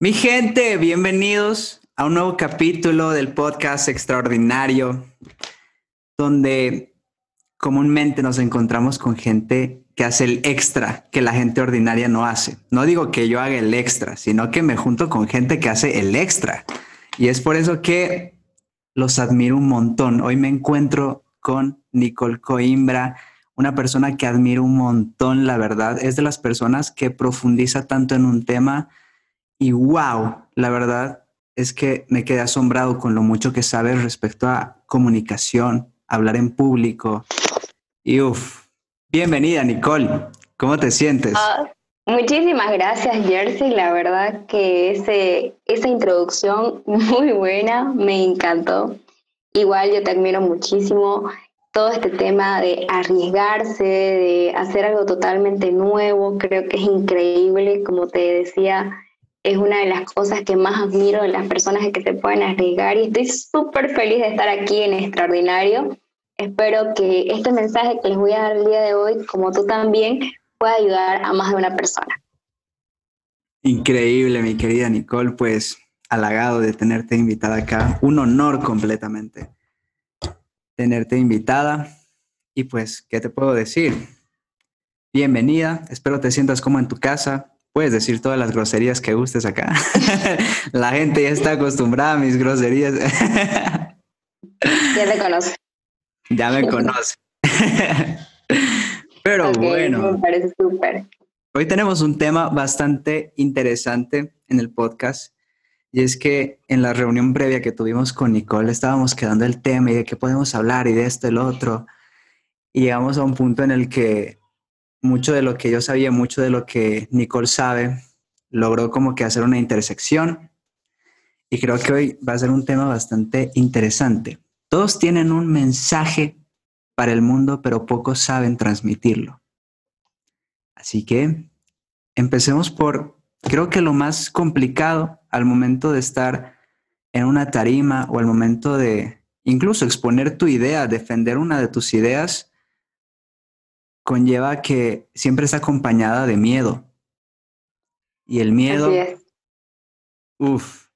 Mi gente, bienvenidos a un nuevo capítulo del podcast extraordinario, donde comúnmente nos encontramos con gente que hace el extra que la gente ordinaria no hace. No digo que yo haga el extra, sino que me junto con gente que hace el extra. Y es por eso que los admiro un montón. Hoy me encuentro con Nicole Coimbra, una persona que admiro un montón, la verdad. Es de las personas que profundiza tanto en un tema y wow, la verdad es que me quedé asombrado con lo mucho que sabes respecto a comunicación, hablar en público. Y uff, bienvenida Nicole, ¿cómo te sientes? Ah, muchísimas gracias Jersey, la verdad que ese, esa introducción muy buena, me encantó. Igual yo te admiro muchísimo todo este tema de arriesgarse, de hacer algo totalmente nuevo, creo que es increíble, como te decía, es una de las cosas que más admiro de las personas que se pueden arriesgar y estoy súper feliz de estar aquí en Extraordinario. Espero que este mensaje que les voy a dar el día de hoy, como tú también, pueda ayudar a más de una persona. Increíble, mi querida Nicole, pues halagado de tenerte invitada acá. Un honor completamente tenerte invitada. Y pues, ¿qué te puedo decir? Bienvenida, espero te sientas como en tu casa, puedes decir todas las groserías que gustes acá. La gente ya está acostumbrada a mis groserías. ya te conoce. Ya me conoce. Pero bueno. Me parece súper. Hoy tenemos un tema bastante interesante en el podcast. Y es que en la reunión previa que tuvimos con Nicole estábamos quedando el tema y de qué podemos hablar y de esto y lo otro. Y llegamos a un punto en el que mucho de lo que yo sabía, mucho de lo que Nicole sabe, logró como que hacer una intersección. Y creo que hoy va a ser un tema bastante interesante. Todos tienen un mensaje para el mundo, pero pocos saben transmitirlo. Así que empecemos por, creo que lo más complicado al momento de estar en una tarima o al momento de incluso exponer tu idea, defender una de tus ideas, conlleva que siempre está acompañada de miedo. Y el miedo, uff,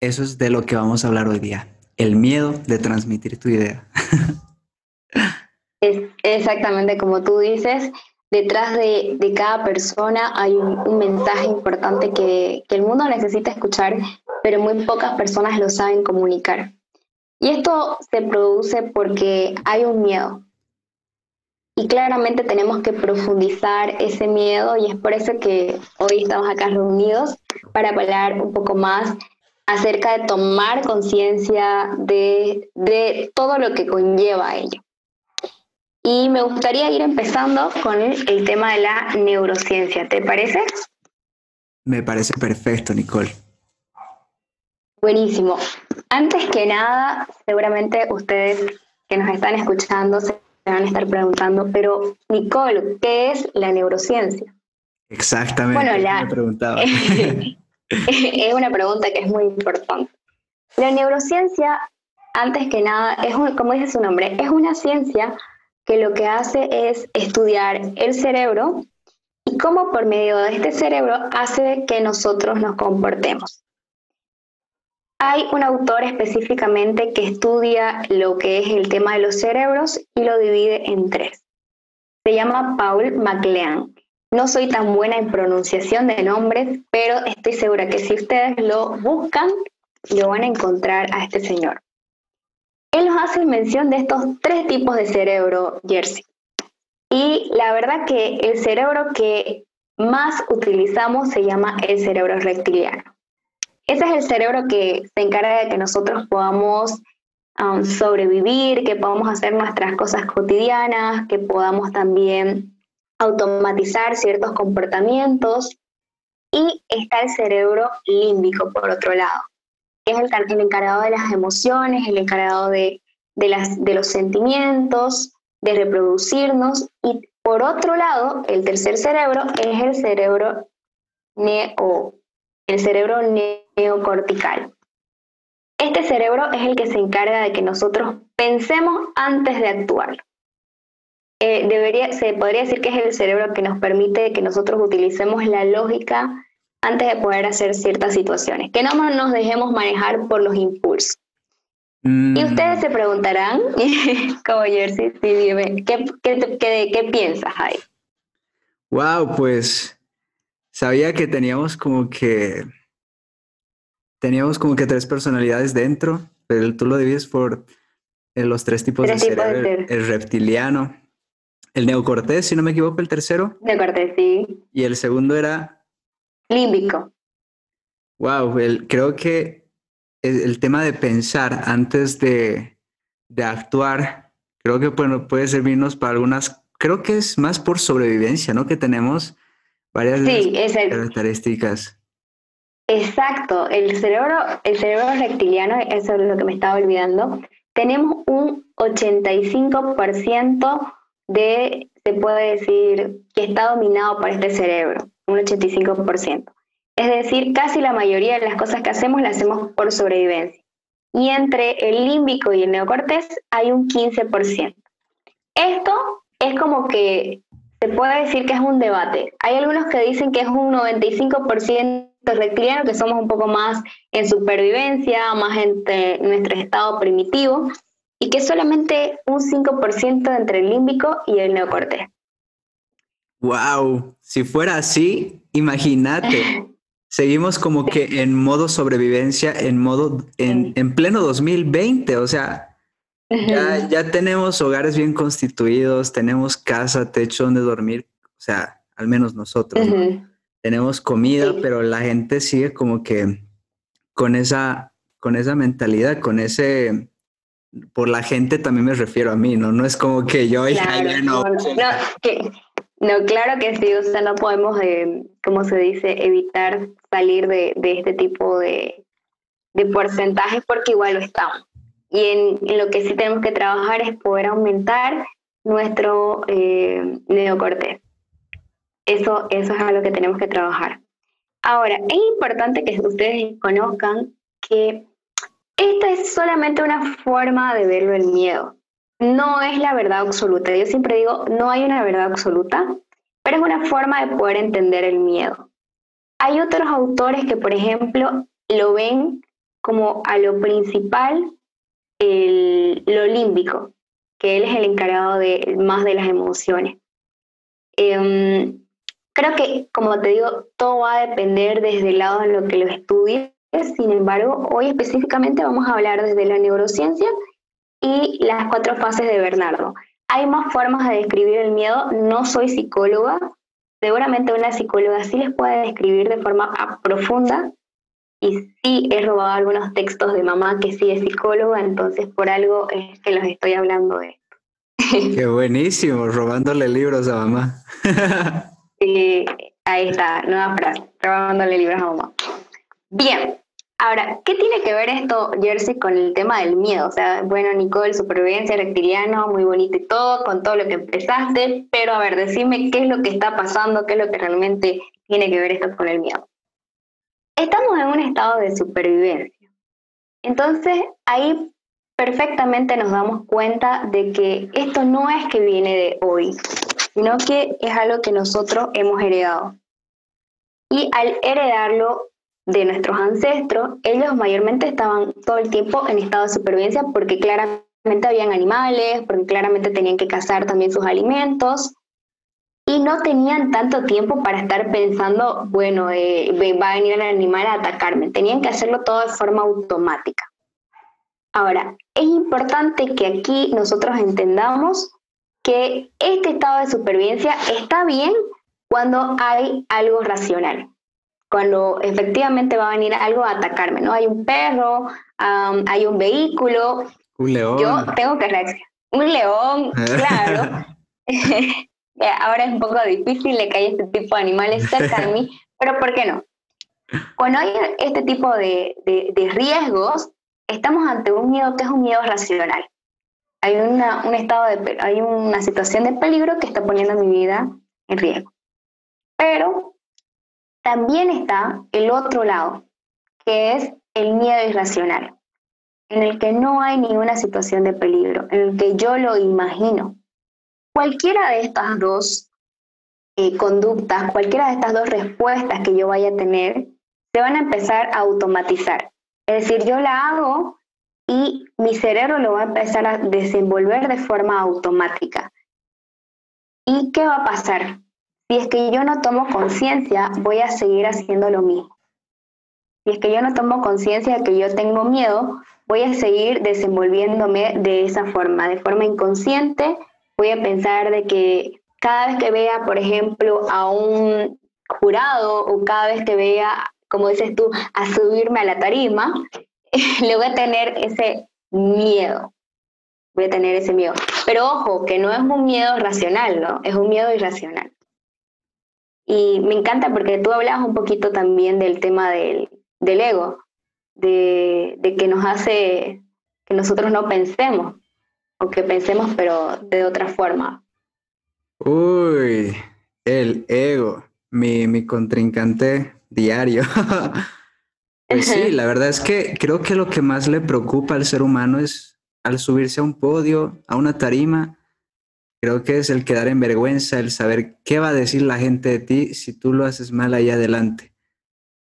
eso es de lo que vamos a hablar hoy día. El miedo de transmitir tu idea. Es exactamente como tú dices, detrás de, cada persona hay un, mensaje importante que, que, el mundo necesita escuchar, pero muy pocas personas lo saben comunicar. Y esto se produce porque hay un miedo, y claramente tenemos que profundizar ese miedo y es por eso que hoy estamos acá reunidos para hablar un poco más acerca de tomar conciencia de, de, todo lo que conlleva ello. Y me gustaría ir empezando con el tema de la neurociencia, ¿te parece? Me parece perfecto, Nicole. Buenísimo. Antes que nada, seguramente ustedes que nos están escuchando se van a estar preguntando, pero Nicole, ¿qué es la neurociencia? Exactamente. Bueno, la, preguntaba. es una pregunta que es muy importante. La neurociencia, antes que nada, es como dice su nombre, es una ciencia que lo que hace es estudiar el cerebro y cómo por medio de este cerebro hace que nosotros nos comportemos. Hay un autor específicamente que estudia lo que es el tema de los cerebros y lo divide en tres. Se llama Paul MacLean. No soy tan buena en pronunciación de nombres, pero estoy segura que si ustedes lo buscan, lo van a encontrar a este señor. Él nos hace mención de estos tres tipos de cerebro, Jersey. Y la verdad que el cerebro que más utilizamos se llama el cerebro reptiliano. Ese es el cerebro que se encarga de que nosotros podamos um, sobrevivir, que podamos hacer nuestras cosas cotidianas, que podamos también automatizar ciertos comportamientos. Y está el cerebro límbico, por otro lado, que es el, encargado de las emociones, el encargado de, de los sentimientos, de reproducirnos. Y por otro lado, el tercer cerebro es el cerebro neo, el cerebro neocortical. Este cerebro es el que se encarga de que nosotros pensemos antes de actuar. Eh, debería, se podría decir que es el cerebro que nos permite que nosotros utilicemos la lógica antes de poder hacer ciertas situaciones, que no nos dejemos manejar por los impulsos. Y mm. ustedes se preguntarán, como Jersey, sí, dime, ¿qué, qué, qué, qué piensas ahí? Wow, pues sabía que teníamos como que teníamos como que tres personalidades dentro, pero tú lo divides por eh, los tres tipos de cerebro, el reptiliano, el neocortés, si no me equivoco, el tercero. Neocortés, sí. Y el segundo era... Límbico. Wow, creo que el, tema de pensar antes de, de actuar, creo que bueno, puede servirnos para algunas, creo que es más por sobrevivencia, ¿no? Que tenemos varias características. Exacto, el cerebro, el cerebro reptiliano, eso es lo que me estaba olvidando, tenemos un 85% de, se puede decir, que está dominado por este cerebro, un 85%. Es decir, casi la mayoría de las cosas que hacemos las hacemos por sobrevivencia. Y entre el límbico y el neocortés hay un 15%. Esto es como que se puede decir que es un debate. Hay algunos que dicen que es un 95% reptiliano, que somos un poco más en supervivencia, más en nuestro estado primitivo, y que solamente un 5% entre el límbico y el neocortés. Wow, si fuera así, imagínate. Seguimos como que en modo sobrevivencia, en modo, en, en pleno 2020, o sea, ya, ya, tenemos hogares bien constituidos, tenemos casa, techo donde dormir, o sea, al menos nosotros. Tenemos comida, pero la gente sigue como que con esa, con esa mentalidad, con ese, por la gente también me refiero a mí, ¿no? No es como que yo ya no. No, claro que sí, o sea, no podemos, eh, como se dice, evitar salir de, de este tipo de, de porcentajes porque igual lo estamos. Y en, lo que sí tenemos que trabajar es poder aumentar nuestro eh, neocortés. Eso, eso es algo que tenemos que trabajar. Ahora, es importante que ustedes conozcan que esta es solamente una forma de verlo el miedo. No es la verdad absoluta. Yo siempre digo, no hay una verdad absoluta, pero es una forma de poder entender el miedo. Hay otros autores que, por ejemplo, lo ven como a lo principal el, lo límbico, que él es el encargado de más de las emociones. Em, creo que, como te digo, todo va a depender desde el lado de lo que lo estudies. Sin embargo, hoy específicamente vamos a hablar desde la neurociencia y las cuatro fases de Bernardo. Hay más formas de describir el miedo. No soy psicóloga. Seguramente una psicóloga sí les puede describir de forma profunda y sí he robado algunos textos de mamá que sí es psicóloga, entonces por algo es que los estoy hablando de esto. Qué buenísimo, robándole libros a mamá. sí, ahí está, nueva frase, robándole libros a mamá. Bien, ahora, ¿qué tiene que ver esto, Jersey, con el tema del miedo? O sea, bueno, Nicole, supervivencia, reptiliano, muy bonito y todo, con todo lo que empezaste, pero a ver, decime qué es lo que está pasando, qué es lo que realmente tiene que ver esto con el miedo. Estamos en un estado de supervivencia. Entonces, ahí perfectamente nos damos cuenta de que esto no es que viene de hoy, sino que es algo que nosotros hemos heredado. Y al heredarlo de nuestros ancestros, ellos mayormente estaban todo el tiempo en estado de supervivencia porque claramente habían animales, porque claramente tenían que cazar también sus alimentos y no tenían tanto tiempo para estar pensando, bueno, eh, va a venir el animal a atacarme. Tenían que hacerlo todo de forma automática. Ahora, es importante que aquí nosotros entendamos que este estado de supervivencia está bien cuando hay algo racional, cuando efectivamente va a venir algo a atacarme, ¿no? Hay un perro, hay un vehículo. Un león. Yo tengo que reaccionar. Un león, claro. ahora es un poco difícil de que haya este tipo de animales cerca de mí, pero ¿por qué no? Cuando hay este tipo de, riesgos, estamos ante un miedo que es un miedo racional. Hay, una, una situación de peligro que está poniendo mi vida en riesgo. Pero también está el otro lado, que es el miedo irracional, en el que no hay ninguna situación de peligro, en el que yo lo imagino, Cualquiera de estas dos eh, conductas, cualquiera de estas dos respuestas que yo vaya a tener, se van a empezar a automatizar. Es decir, yo la hago y mi cerebro lo va a empezar a desenvolver de forma automática. ¿Y qué va a pasar? Si es que yo no tomo conciencia, voy a seguir haciendo lo mismo. Si es que yo no tomo conciencia de que yo tengo miedo, voy a seguir desenvolviéndome de esa forma, de forma inconsciente. Voy a pensar de que cada vez que vea, por ejemplo, a un jurado o cada vez que vea, como dices tú, a subirme a la tarima, le voy a tener ese miedo. Voy a tener ese miedo. Pero ojo, que no es un miedo racional, ¿no? Es un miedo irracional. Y me encanta porque tú hablabas un poquito también del tema del, ego, de, de, que nos hace que nosotros no pensemos, o que pensemos pero de otra forma. Uy, el ego, mi, mi contrincante diario. pues sí, la verdad es que creo que lo que más le preocupa al ser humano es al subirse a un podio, a una tarima, creo que es el quedar en vergüenza, el saber qué va a decir la gente de ti si tú lo haces mal ahí adelante.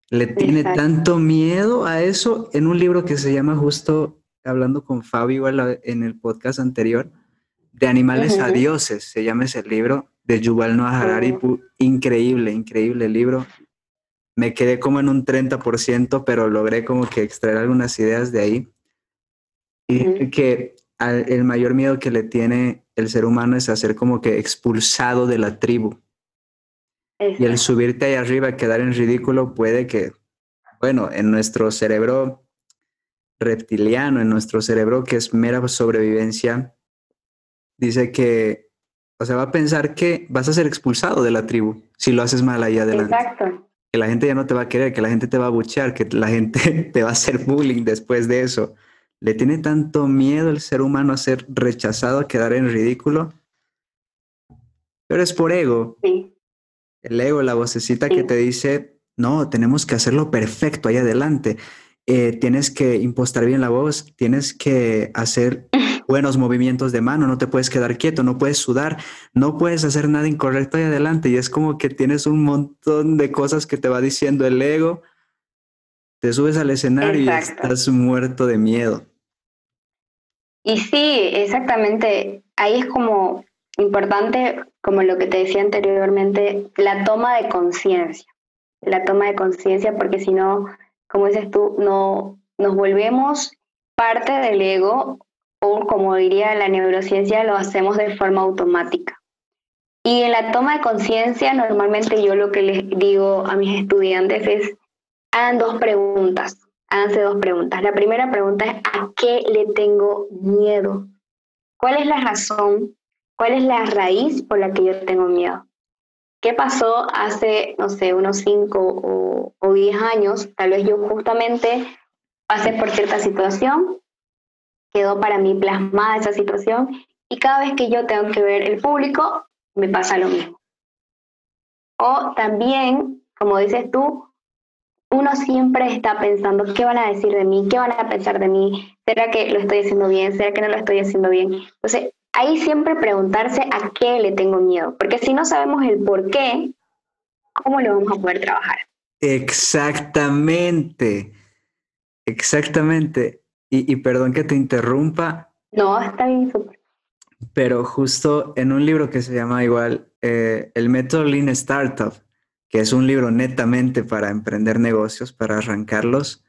Le tiene tanto miedo a eso en un libro que se llama justo, hablando con Fabio en el podcast anterior, de animales a dioses, se llama ese libro de Yuval Noah Harari, oh. increíble, increíble libro. Me quedé como en un 30%, pero logré como que extraer algunas ideas de ahí. Y que el mayor miedo que le tiene el ser humano es hacer como que expulsado de la tribu. Y el subirte ahí arriba, quedar en ridículo, puede que, bueno, en nuestro cerebro reptiliano, en nuestro cerebro que es mera sobrevivencia, dice que, o sea, va a pensar que vas a ser expulsado de la tribu si lo haces mal ahí adelante. Exacto. Que la gente ya no te va a querer, que la gente te va a buchear, que la gente te va a hacer bullying después de eso. Le tiene tanto miedo el ser humano a ser rechazado, a quedar en ridículo. Pero es por ego. Sí. El ego, la vocecita que te dice, no, tenemos que hacerlo perfecto ahí adelante. Eh, tienes que impostar bien la voz, tienes que hacer buenos movimientos de mano, no te puedes quedar quieto, no puedes sudar, no puedes hacer nada incorrecto ahí adelante. Y es como que tienes un montón de cosas que te va diciendo el ego. Te subes al escenario y estás muerto de miedo. Y sí, exactamente. Ahí es como importante, como lo que te decía anteriormente, la toma de conciencia. La toma de conciencia, porque si no, como dices tú, no nos volvemos parte del ego o como diría la neurociencia, lo hacemos de forma automática. Y en la toma de conciencia, normalmente yo lo que les digo a mis estudiantes es, hagan dos preguntas háganse dos preguntas. La primera pregunta es, ¿a qué le tengo miedo? ¿Cuál es la razón? ¿Cuál es la raíz por la que yo tengo miedo? ¿Qué pasó hace, no sé, unos cinco o, diez años? Tal vez yo justamente pasé por cierta situación, quedó para mí plasmada esa situación y cada vez que yo tengo que ver el público, me pasa lo mismo. O también, como dices tú, uno siempre está pensando, ¿qué van a decir de mí? ¿Qué van a pensar de mí? ¿Será que lo estoy haciendo bien? ¿Será que no lo estoy haciendo bien? Entonces, ahí siempre preguntarse a qué le tengo miedo, porque si no sabemos el por qué, ¿cómo lo vamos a poder trabajar? Exactamente, exactamente. Y, perdón que te interrumpa. No, está bien, súper. Pero justo en un libro que se llama igual eh, El método Lean Startup, que es un libro netamente para emprender negocios, para arrancarlos,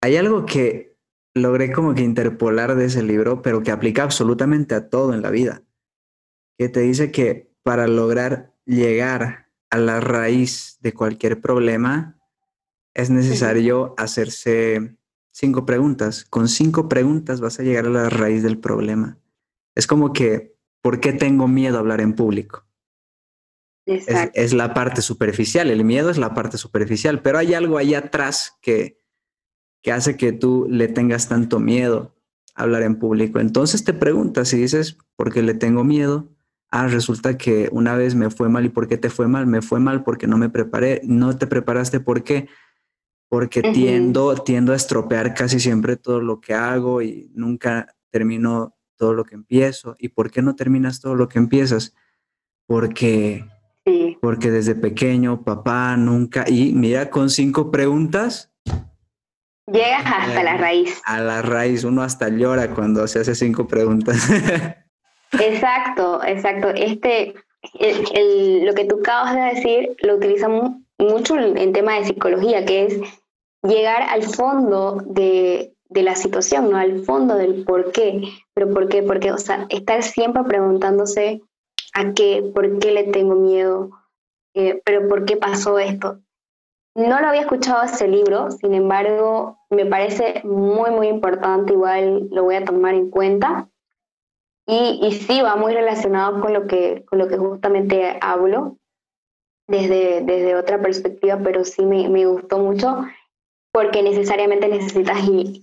hay algo que logré como que interpolar de ese libro, pero que aplica absolutamente a todo en la vida, que te dice que para lograr llegar a la raíz de cualquier problema, es necesario hacerse cinco preguntas. Con cinco preguntas vas a llegar a la raíz del problema. Es como que, ¿por qué tengo miedo a hablar en público? Es, la parte superficial, el miedo es la parte superficial, pero hay algo ahí atrás que, que hace que tú le tengas tanto miedo a hablar en público. Entonces te preguntas y dices, ¿por qué le tengo miedo? Ah, resulta que una vez me fue mal. ¿Y por qué te fue mal? Me fue mal porque no me preparé. No te preparaste, ¿por qué? Porque tiendo, tiendo a estropear casi siempre todo lo que hago y nunca termino todo lo que empiezo. ¿Y por qué no terminas todo lo que empiezas? Porque Sí. Porque desde pequeño, papá nunca, y mira, con cinco preguntas. Llegas hasta la raíz. A la raíz, uno hasta llora cuando se hace cinco preguntas. exacto, exacto. Este, el, lo que tú acabas de decir lo utilizamos mucho en tema de psicología, que es llegar al fondo de, de la situación, ¿no? Al fondo del por qué. Pero por qué, porque, o sea, estar siempre preguntándose a qué, por qué le tengo miedo, eh, pero por qué pasó esto. No lo había escuchado ese libro, sin embargo, me parece muy, muy importante, igual lo voy a tomar en cuenta. Y, y sí, va muy relacionado con lo que, con lo que justamente hablo, desde, desde otra perspectiva, pero sí me, me gustó mucho porque necesariamente necesitas,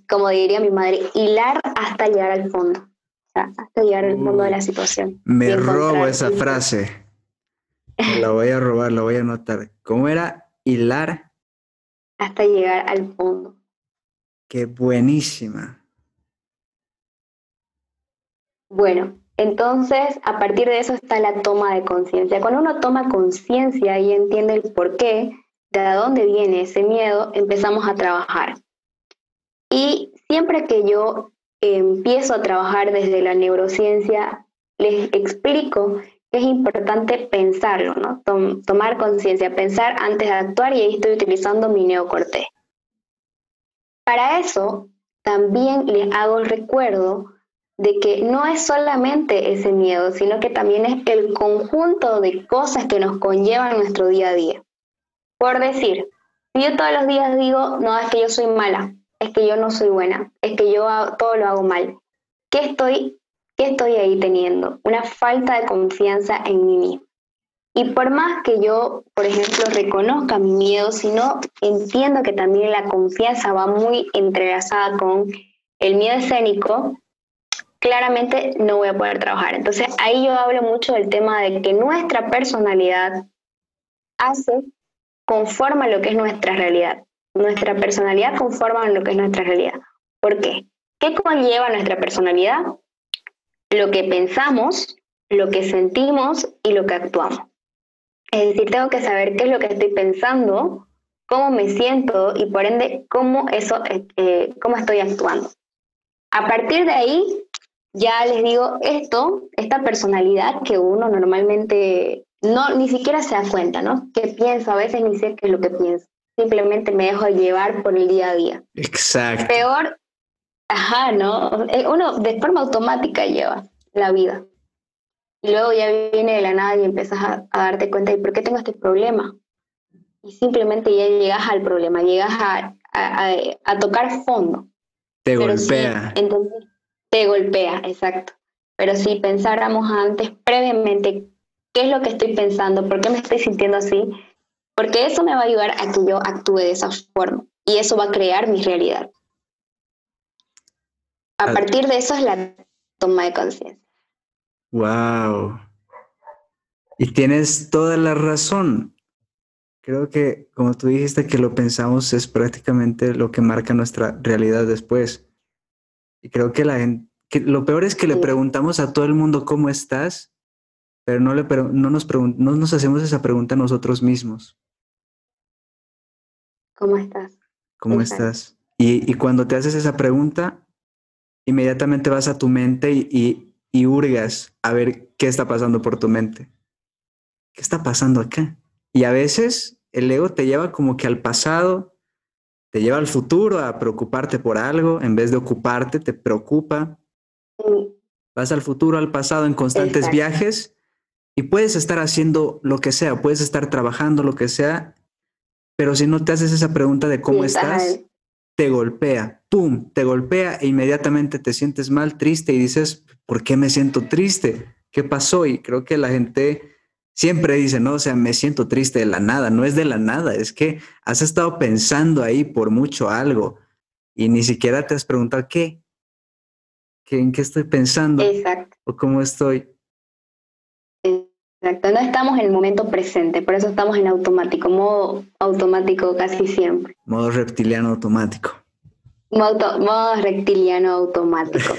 como diría mi madre, hilar hasta llegar al fondo, o sea, hasta llegar al fondo de la situación. Me robo esa frase. La voy a robar, la voy a anotar. ¿Cómo era? Hilar. Hasta llegar al fondo. Qué buenísima. Bueno, entonces a partir de eso está la toma de conciencia. Cuando uno toma conciencia y entiende el por qué, de dónde viene ese miedo, empezamos a trabajar. Y siempre que yo empiezo a trabajar desde la neurociencia, les explico que es importante pensarlo, ¿no? tomar conciencia, pensar antes de actuar y ahí estoy utilizando mi neocorte. Para eso, también les hago el recuerdo de que no es solamente ese miedo, sino que también es el conjunto de cosas que nos conllevan nuestro día a día. Por decir, yo todos los días digo, no, es que yo soy mala, es que yo no soy buena, es que yo todo lo hago mal, ¿qué estoy, ¿qué estoy ahí teniendo? Una falta de confianza en mí mismo. Y por más que yo, por ejemplo, reconozca mi miedo, si no entiendo que también la confianza va muy entrelazada con el miedo escénico, claramente no voy a poder trabajar. Entonces ahí yo hablo mucho del tema de que nuestra personalidad hace conforma lo que es nuestra realidad. Nuestra personalidad conforma lo que es nuestra realidad. ¿Por qué? ¿Qué conlleva nuestra personalidad? Lo que pensamos, lo que sentimos y lo que actuamos. Es decir, tengo que saber qué es lo que estoy pensando, cómo me siento y por ende cómo, eso, eh, cómo estoy actuando. A partir de ahí, ya les digo esto, esta personalidad que uno normalmente no, ni siquiera se da cuenta, ¿no? ¿Qué pienso? A veces ni sé qué es lo que pienso. Simplemente me dejo llevar por el día a día. Exacto. Peor, ajá, ¿no? Eh, uno de forma automática lleva la vida. Y luego ya viene de la nada y empiezas a, darte cuenta, ¿y por qué tengo este problema? Y simplemente ya llegas al problema, llegas a, a, tocar fondo. Te golpea. entonces, te golpea, exacto. Pero si pensáramos antes, previamente, ¿Qué es lo que estoy pensando? ¿Por qué me estoy sintiendo así? Porque eso me va a ayudar a que yo actúe de esa forma y eso va a crear mi realidad. A partir de eso es la toma de conciencia. Wow. Y tienes toda la razón. Creo que, como tú dijiste, que lo pensamos es prácticamente lo que marca nuestra realidad después. Y creo que la gente, que lo peor es que le preguntamos a todo el mundo cómo estás pero no, le, no, nos no nos hacemos esa pregunta nosotros mismos. ¿Cómo estás? ¿Cómo estás? Y, y, cuando te haces esa pregunta, inmediatamente vas a tu mente y, y, y, hurgas a ver qué está pasando por tu mente. ¿Qué está pasando acá? Y a veces el ego te lleva como que al pasado, te lleva al futuro a preocuparte por algo, en vez de ocuparte, te preocupa. Vas al futuro, al pasado en constantes viajes y puedes estar haciendo lo que sea, puedes estar trabajando lo que sea, pero si no te haces esa pregunta de cómo estás, te golpea, ¡pum!, te golpea e inmediatamente te sientes mal, triste y dices, ¿por qué me siento triste? ¿Qué pasó? Y creo que la gente siempre dice, no, o sea, me siento triste de la nada, no es de la nada, es que has estado pensando ahí por mucho algo y ni siquiera te has preguntado qué, ¿en qué estoy pensando? Exacto. ¿O cómo estoy? Exacto, no estamos en el momento presente, por eso estamos en automático, modo automático casi siempre. Modo reptiliano automático. Modo, reptiliano automático.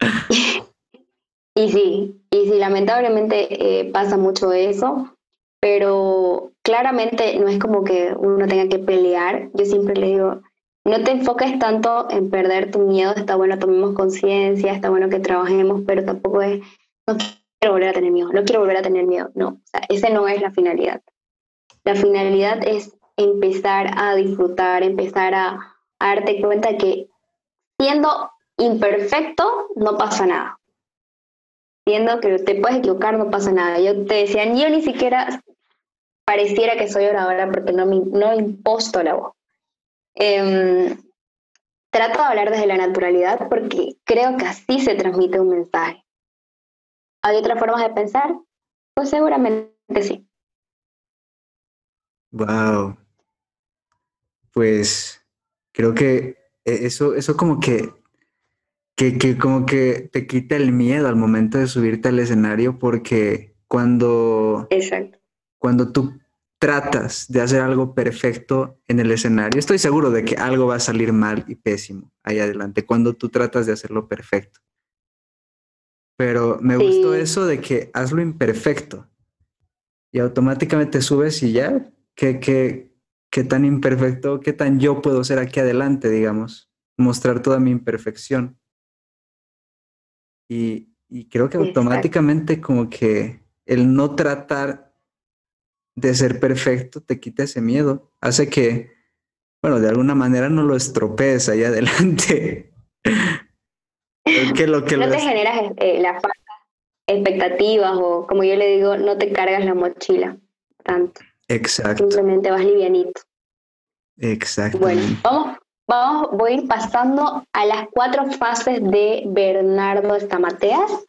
y sí, y sí, lamentablemente eh, pasa mucho eso. pero claramente no es como que uno tenga que pelear. Yo siempre le digo, no te enfoques tanto en perder tu miedo, está bueno, tomemos conciencia, está bueno que trabajemos, pero tampoco es, no quiero volver a tener miedo, no quiero volver a tener miedo, no, o ese no es la finalidad. La finalidad es empezar a disfrutar, empezar a, a darte cuenta que siendo imperfecto no pasa nada. Siendo que te puedes equivocar no pasa nada. Yo te decía, yo ni siquiera pareciera que soy oradora porque no me, no imposto la voz. Em, trato de hablar desde la naturalidad porque creo que así se transmite un mensaje. ¿Hay otras formas de pensar? Pues seguramente sí. Wow. Pues creo que e, eso, eso como que, que, que como que te quita el miedo al momento de subirte al escenario porque cuando, Exacto. cuando tú tratas de hacer algo perfecto en el escenario, estoy seguro de que algo va a salir mal y pésimo ahí adelante cuando tú tratas de hacerlo perfecto. Pero me gustó eso de que hazlo imperfecto y automáticamente subes y ya, qué, qué, qué tan imperfecto, qué tan yo puedo ser aquí adelante, digamos, mostrar toda mi imperfección. Y, y creo que automáticamente como que el no tratar de ser perfecto te quita ese miedo. Hace que, bueno, de alguna manera no lo estropees ahí adelante. que lo que no te generas eh, las expectativas o, como yo le digo, no te cargas la mochila tanto. Exacto. Simplemente vas livianito. Exacto. Bueno, vamos, vamos, voy a ir pasando a las cuatro fases de Bernardo Estamateas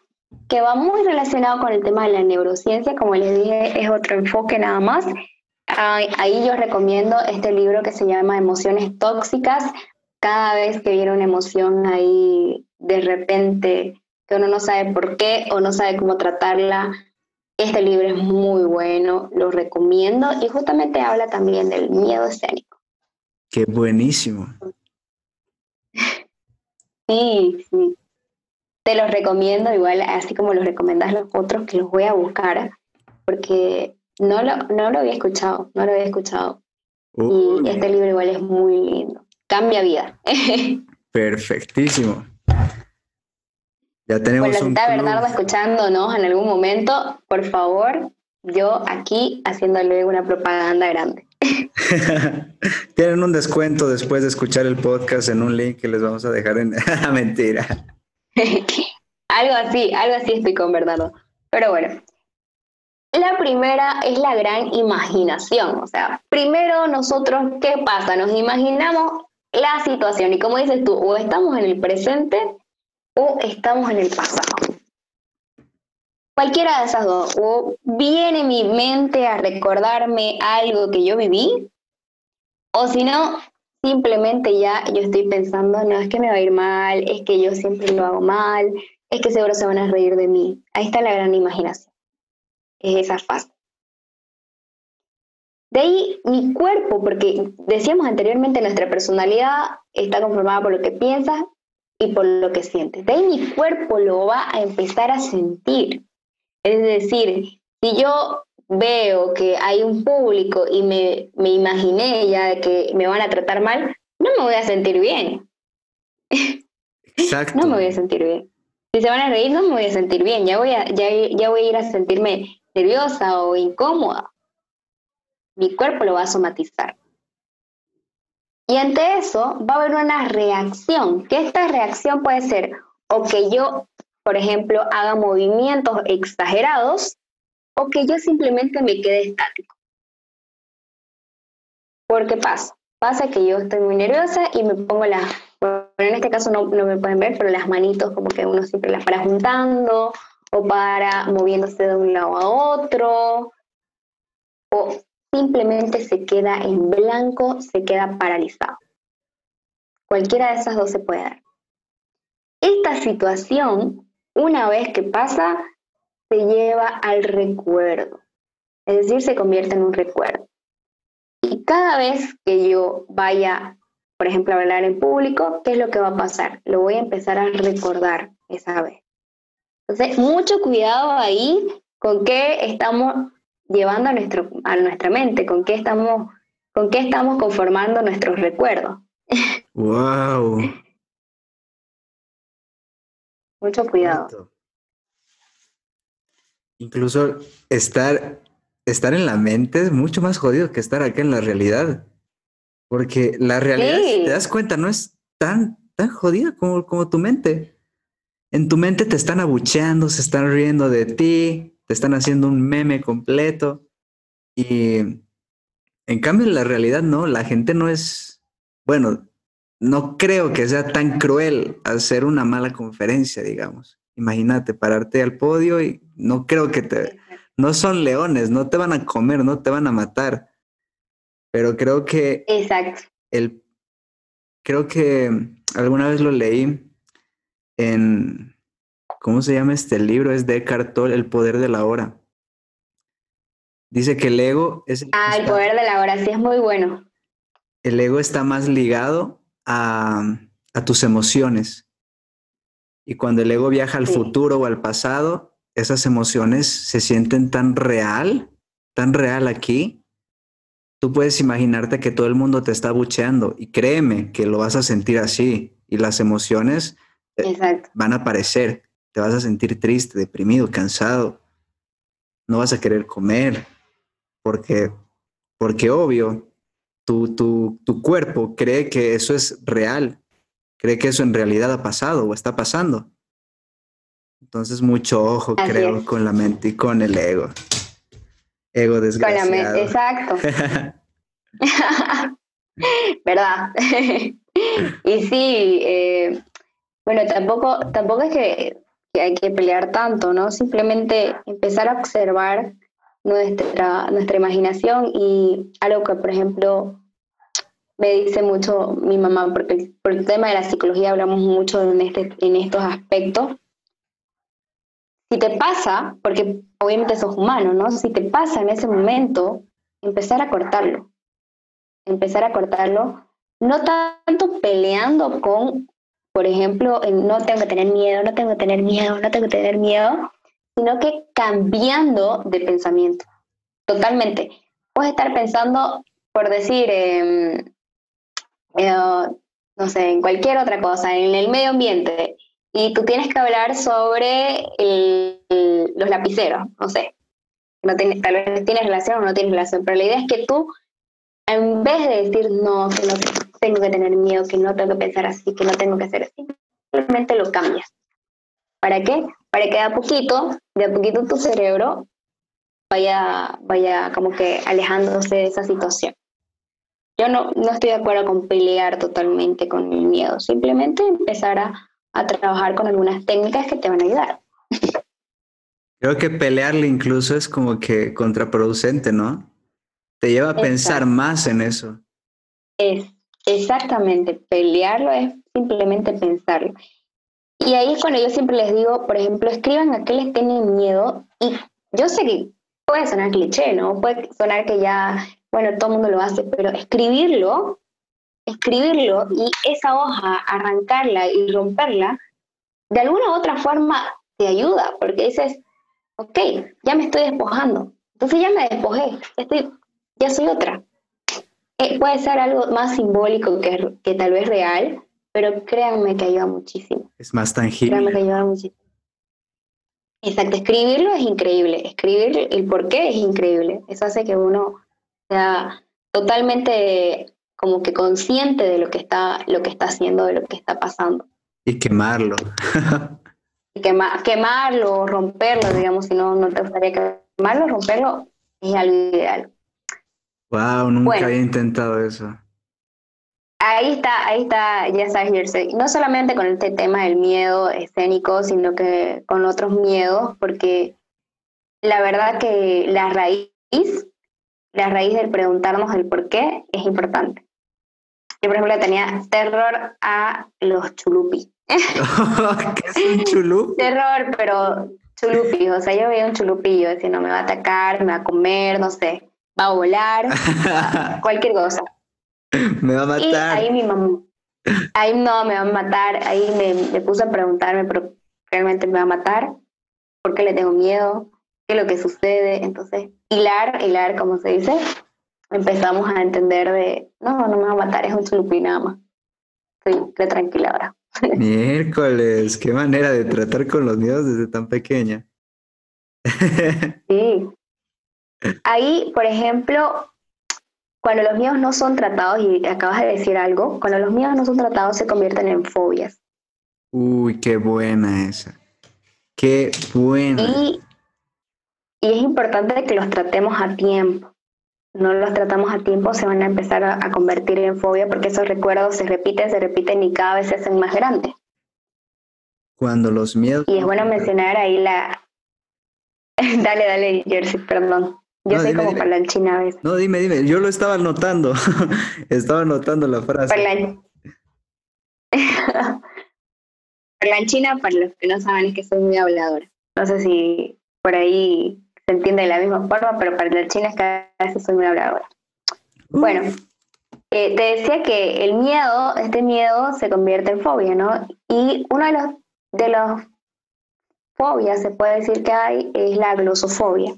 que va muy relacionado con el tema de la neurociencia, como les dije, es otro enfoque nada más. Ahí yo recomiendo este libro que se llama Emociones Tóxicas. Cada vez que viene una emoción ahí de repente que uno no sabe por qué o no sabe cómo tratarla, este libro es muy bueno, lo recomiendo y justamente habla también del miedo escénico. Qué buenísimo. Sí, sí te los recomiendo, igual así como los recomendas los otros, que los voy a buscar, porque no lo, no lo había escuchado, no lo había escuchado. Y este libro igual es muy lindo. Cambia vida. Perfectísimo. Ya tenemos bueno, un. está Bernardo escuchándonos en algún momento, por favor, yo aquí haciéndole una propaganda grande. Tienen un descuento después de escuchar el podcast en un link que les vamos a dejar en. Mentira. algo así, algo así estoy con Bernardo. Pero bueno, la primera es la gran imaginación. O sea, primero nosotros, ¿qué pasa? Nos imaginamos la situación y como dices tú, o estamos en el presente o estamos en el pasado. Cualquiera de esas dos, o viene mi mente a recordarme algo que yo viví, o si no, simplemente ya yo estoy pensando, no es que me va a ir mal, es que yo siempre lo hago mal, es que seguro se van a reír de mí. Ahí está la gran imaginación. Es esa fase. De ahí mi cuerpo, porque decíamos anteriormente, nuestra personalidad está conformada por lo que piensas y por lo que sientes. De ahí mi cuerpo lo va a empezar a sentir. Es decir, si yo veo que hay un público y me, me imaginé ya que me van a tratar mal, no me voy a sentir bien. Exacto. no me voy a sentir bien. Si se van a reír, no me voy a sentir bien. Ya voy a, ya, ya voy a ir a sentirme nerviosa o incómoda. Mi cuerpo lo va a somatizar. Y ante eso va a haber una reacción, que esta reacción puede ser o que yo, por ejemplo, haga movimientos exagerados o que yo simplemente me quede estático. ¿Por qué pasa? Pasa que yo estoy muy nerviosa y me pongo las, bueno, en este caso no, no me pueden ver, pero las manitos como que uno siempre las para juntando o para moviéndose de un lado a otro o simplemente se queda en blanco, se queda paralizado. Cualquiera de esas dos se puede dar. Esta situación, una vez que pasa, se lleva al recuerdo, es decir, se convierte en un recuerdo. Y cada vez que yo vaya, por ejemplo, a hablar en público, ¿qué es lo que va a pasar? Lo voy a empezar a recordar esa vez. Entonces, mucho cuidado ahí con qué estamos llevando a, nuestro, a nuestra mente, con qué estamos, con qué estamos conformando nuestros recuerdos. Wow. Mucho cuidado. Incluso estar, estar en la mente es mucho más jodido que estar acá en la realidad. Porque la realidad, si te das cuenta, no es tan, tan jodida como, como tu mente. En tu mente te están abucheando, se están riendo de ti, te están haciendo un meme completo. Y en cambio, en la realidad no, la gente no es, bueno, no creo que sea tan cruel hacer una mala conferencia, digamos. Imagínate pararte al podio y no creo que te, no son leones, no te van a comer, no te van a matar. Pero creo que Exacto. el creo que alguna vez lo leí en ¿cómo se llama este libro? Es de El poder de la hora. Dice que el ego es Ah, el poder de la hora, sí es muy bueno. El ego está más ligado a, a tus emociones. Y cuando el ego viaja al futuro o al pasado, esas emociones se sienten tan real, tan real aquí. Tú puedes imaginarte que todo el mundo te está bucheando y créeme que lo vas a sentir así y las emociones eh, van a aparecer. Te vas a sentir triste, deprimido, cansado. No vas a querer comer porque, porque obvio, tu, tu, tu cuerpo cree que eso es real cree que eso en realidad ha pasado o está pasando. Entonces, mucho ojo, creo, con la mente y con el ego. Ego desgraciado. Con la mente, exacto. ¿Verdad? y sí, eh, bueno, tampoco, tampoco es que, que, hay que pelear tanto, ¿no? Simplemente empezar a observar nuestra, nuestra imaginación y algo que, por ejemplo, me dice mucho mi mamá, porque por el tema de la psicología hablamos mucho en, este, en estos aspectos. Si te pasa, porque obviamente sos humano, ¿no? Si te pasa en ese momento, empezar a cortarlo. Empezar a cortarlo, no tanto peleando con, por ejemplo, no tengo que tener miedo, no tengo que tener miedo, no tengo que tener miedo, sino que cambiando de pensamiento. Totalmente. Puedes estar pensando, por decir, eh, no sé, en cualquier otra cosa, en el medio ambiente, y tú tienes que hablar sobre los lapiceros, no sé, no tiene, tal vez tienes relación o no tienes relación, pero la idea es que tú, en vez de decir no, que no tengo que tener miedo, que no tengo que pensar así, que no tengo que hacer así, simplemente lo cambias. ¿Para qué? Para que de a poquito, de a poquito tu cerebro vaya, vaya como que alejándose de esa situación. Yo no, no estoy de acuerdo con pelear totalmente con el miedo, simplemente empezar a, a trabajar con algunas técnicas que te van a ayudar. Creo que pelearle incluso es como que contraproducente, ¿no? Te lleva a pensar más en eso. Es exactamente, pelearlo es simplemente pensarlo. Y ahí es cuando yo siempre les digo, por ejemplo, escriban a qué les tienen miedo. Y yo sé que puede sonar cliché, ¿no? Puede sonar que ya bueno, todo el mundo lo hace, pero escribirlo, escribirlo y esa hoja, arrancarla y romperla, de alguna u otra forma te ayuda, porque dices, ok, ya me estoy despojando, entonces ya me despojé, estoy, ya soy otra. Eh, puede ser algo más simbólico que, que tal vez real, pero créanme que ayuda muchísimo. Es más tangible. Créanme que ayuda muchísimo. Exacto, escribirlo es increíble, escribir el por qué es increíble. Eso hace que uno sea totalmente como que consciente de lo que está, lo que está haciendo, de lo que está pasando. Y quemarlo. y quemarlo, romperlo, digamos, si no, no te gustaría quemarlo, romperlo, es algo ideal. Wow, nunca había intentado eso. Ahí está, ahí está ya sabes, No solamente con este tema del miedo escénico, sino que con otros miedos, porque la verdad que la raíz la raíz del preguntarnos el por qué es importante. Yo, por ejemplo, tenía terror a los chulupi. ¿Qué es un chulupi? terror, pero chulupi. O sea, yo veía un chulupillo, decía, no, me va a atacar, me va a comer, no sé, va a volar, cualquier cosa. Me va a matar. Y ahí mi mamá, ahí no, me va a matar. Ahí me, me puse a preguntarme, pero realmente me va a matar. ¿Por qué le tengo miedo? qué es lo que sucede. Entonces, hilar, hilar, como se dice, empezamos a entender de, no, no me va a matar, es un chulupi nada más. Estoy tranquila ahora. Miércoles, qué manera de tratar con los miedos desde tan pequeña. sí. Ahí, por ejemplo, cuando los miedos no son tratados, y acabas de decir algo, cuando los miedos no son tratados se convierten en fobias. Uy, qué buena esa. Qué buena. Y, y es importante que los tratemos a tiempo. No los tratamos a tiempo, se van a empezar a, convertir en fobia porque esos recuerdos se repiten, se repiten y cada vez se hacen más grandes. Cuando los miedos... Y es bueno mencionar ahí la... dale, dale, Jersey, perdón. Yo soy como parlanchina a veces. No, dime, dime. Yo lo estaba anotando. estaba anotando la frase. Parlanchina, para los que no saben, es que soy muy habladora. No sé si por ahí se entiende de la misma forma, pero parlanchina es que a veces soy muy habladora. Bueno, eh, te decía que el miedo, este miedo se convierte en fobia, ¿no? Y uno de los, de los fobias, se puede decir que hay, es la glosofobia.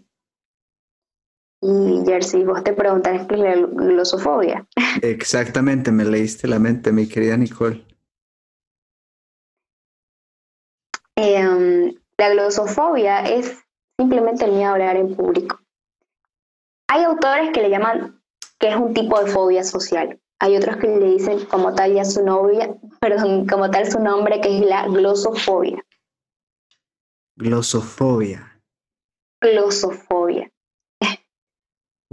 Y Jersey, vos te preguntas qué es la glosofobia. Exactamente, me leíste la mente, mi querida Nicole. Em, la glosofobia es simplemente el miedo a hablar en público. Hay autores que le llaman que es un tipo de fobia social. Hay otros que le dicen como tal ya su novia, perdón, como tal su nombre que es la glosofobia. Glosofobia. Glosofobia.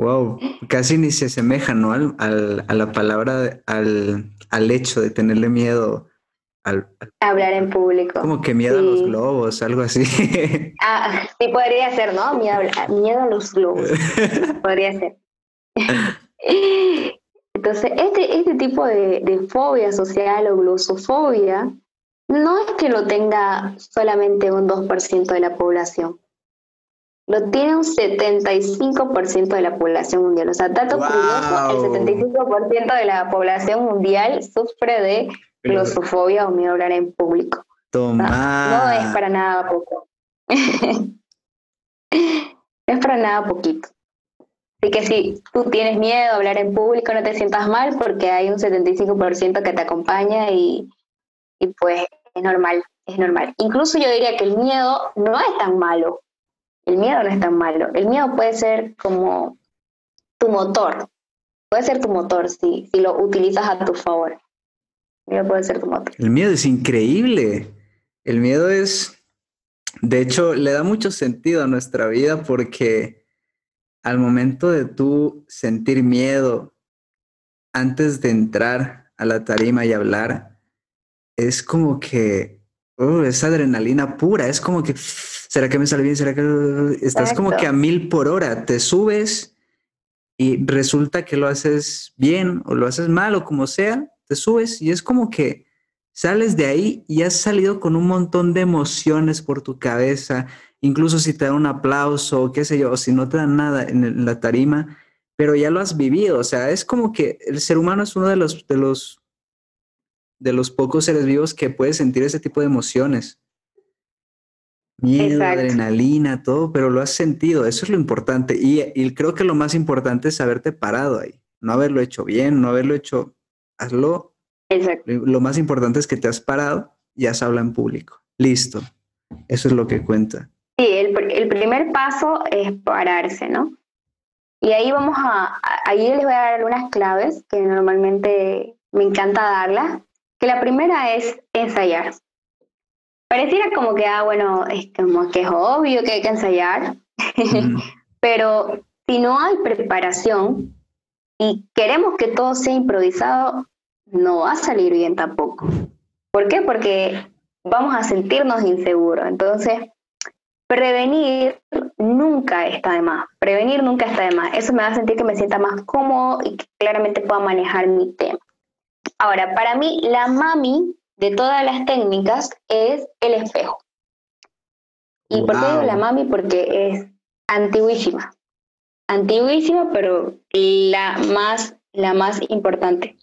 Wow, casi ni se asemeja, ¿no? Al, a la palabra, al, al, hecho de tenerle miedo al, hablar en público. Como que miedo a los globos, algo así. Ah, sí podría ser, ¿no? Miedo, miedo a los globos. podría ser. Entonces, este, este tipo de, de fobia social o glosofobia no es que lo tenga solamente un 2% de la población lo tiene un 75% de la población mundial. O sea, dato curioso, el 75% de la población mundial sufre de glosofobia o miedo a hablar en público. Toma. No, es para nada poco. es para nada poquito. Así que si tú tienes miedo a hablar en público, no te sientas mal porque hay un 75% que te acompaña y, y pues es normal, es normal. Incluso yo diría que el miedo no es tan malo, el miedo no es tan malo. El miedo puede ser como tu motor. Puede ser tu motor si, si lo utilizas a tu favor. El miedo puede ser tu motor. El miedo es increíble. El miedo es, de hecho, le da mucho sentido a nuestra vida porque al momento de tú sentir miedo antes de entrar a la tarima y hablar, es como que oh, es adrenalina pura, es como que ¿será que me sale bien? ¿Será que estás como que a mil por hora? Te subes y resulta que lo haces bien o lo haces mal o como sea, te subes y es como que sales de ahí y has salido con un montón de emociones por tu cabeza, incluso si te dan un aplauso o qué sé yo, o si no te dan nada en la tarima, pero ya lo has vivido, o sea, es como que el ser humano es uno de los de los de los pocos seres vivos que puede sentir ese tipo de emociones miedo, adrenalina, todo, pero lo has sentido, eso es lo importante. Y, creo que lo más importante es haberte parado ahí, no haberlo hecho bien, no haberlo hecho, hazlo. Exacto. Lo más importante es que te has parado y has hablado en público. Listo. Eso es lo que cuenta. Sí, el, el primer paso es pararse, ¿no? Y ahí vamos a, ahí les voy a dar algunas claves que normalmente me encanta darlas. Que la primera es ensayar. Pareciera como que, ah, bueno, es como que es obvio que hay que ensayar, pero si no hay preparación y queremos que todo sea improvisado, no va a salir bien tampoco. ¿Por qué? Porque vamos a sentirnos inseguros. Entonces, prevenir nunca está de más. Prevenir nunca está de más. Eso me va a sentir que me sienta más cómodo y que claramente pueda manejar mi tema. Ahora, para mí, la mami de todas las técnicas es el espejo. ¿Y por qué digo la mami? Porque es antiguísima. Antiguísima, pero la más, la más importante.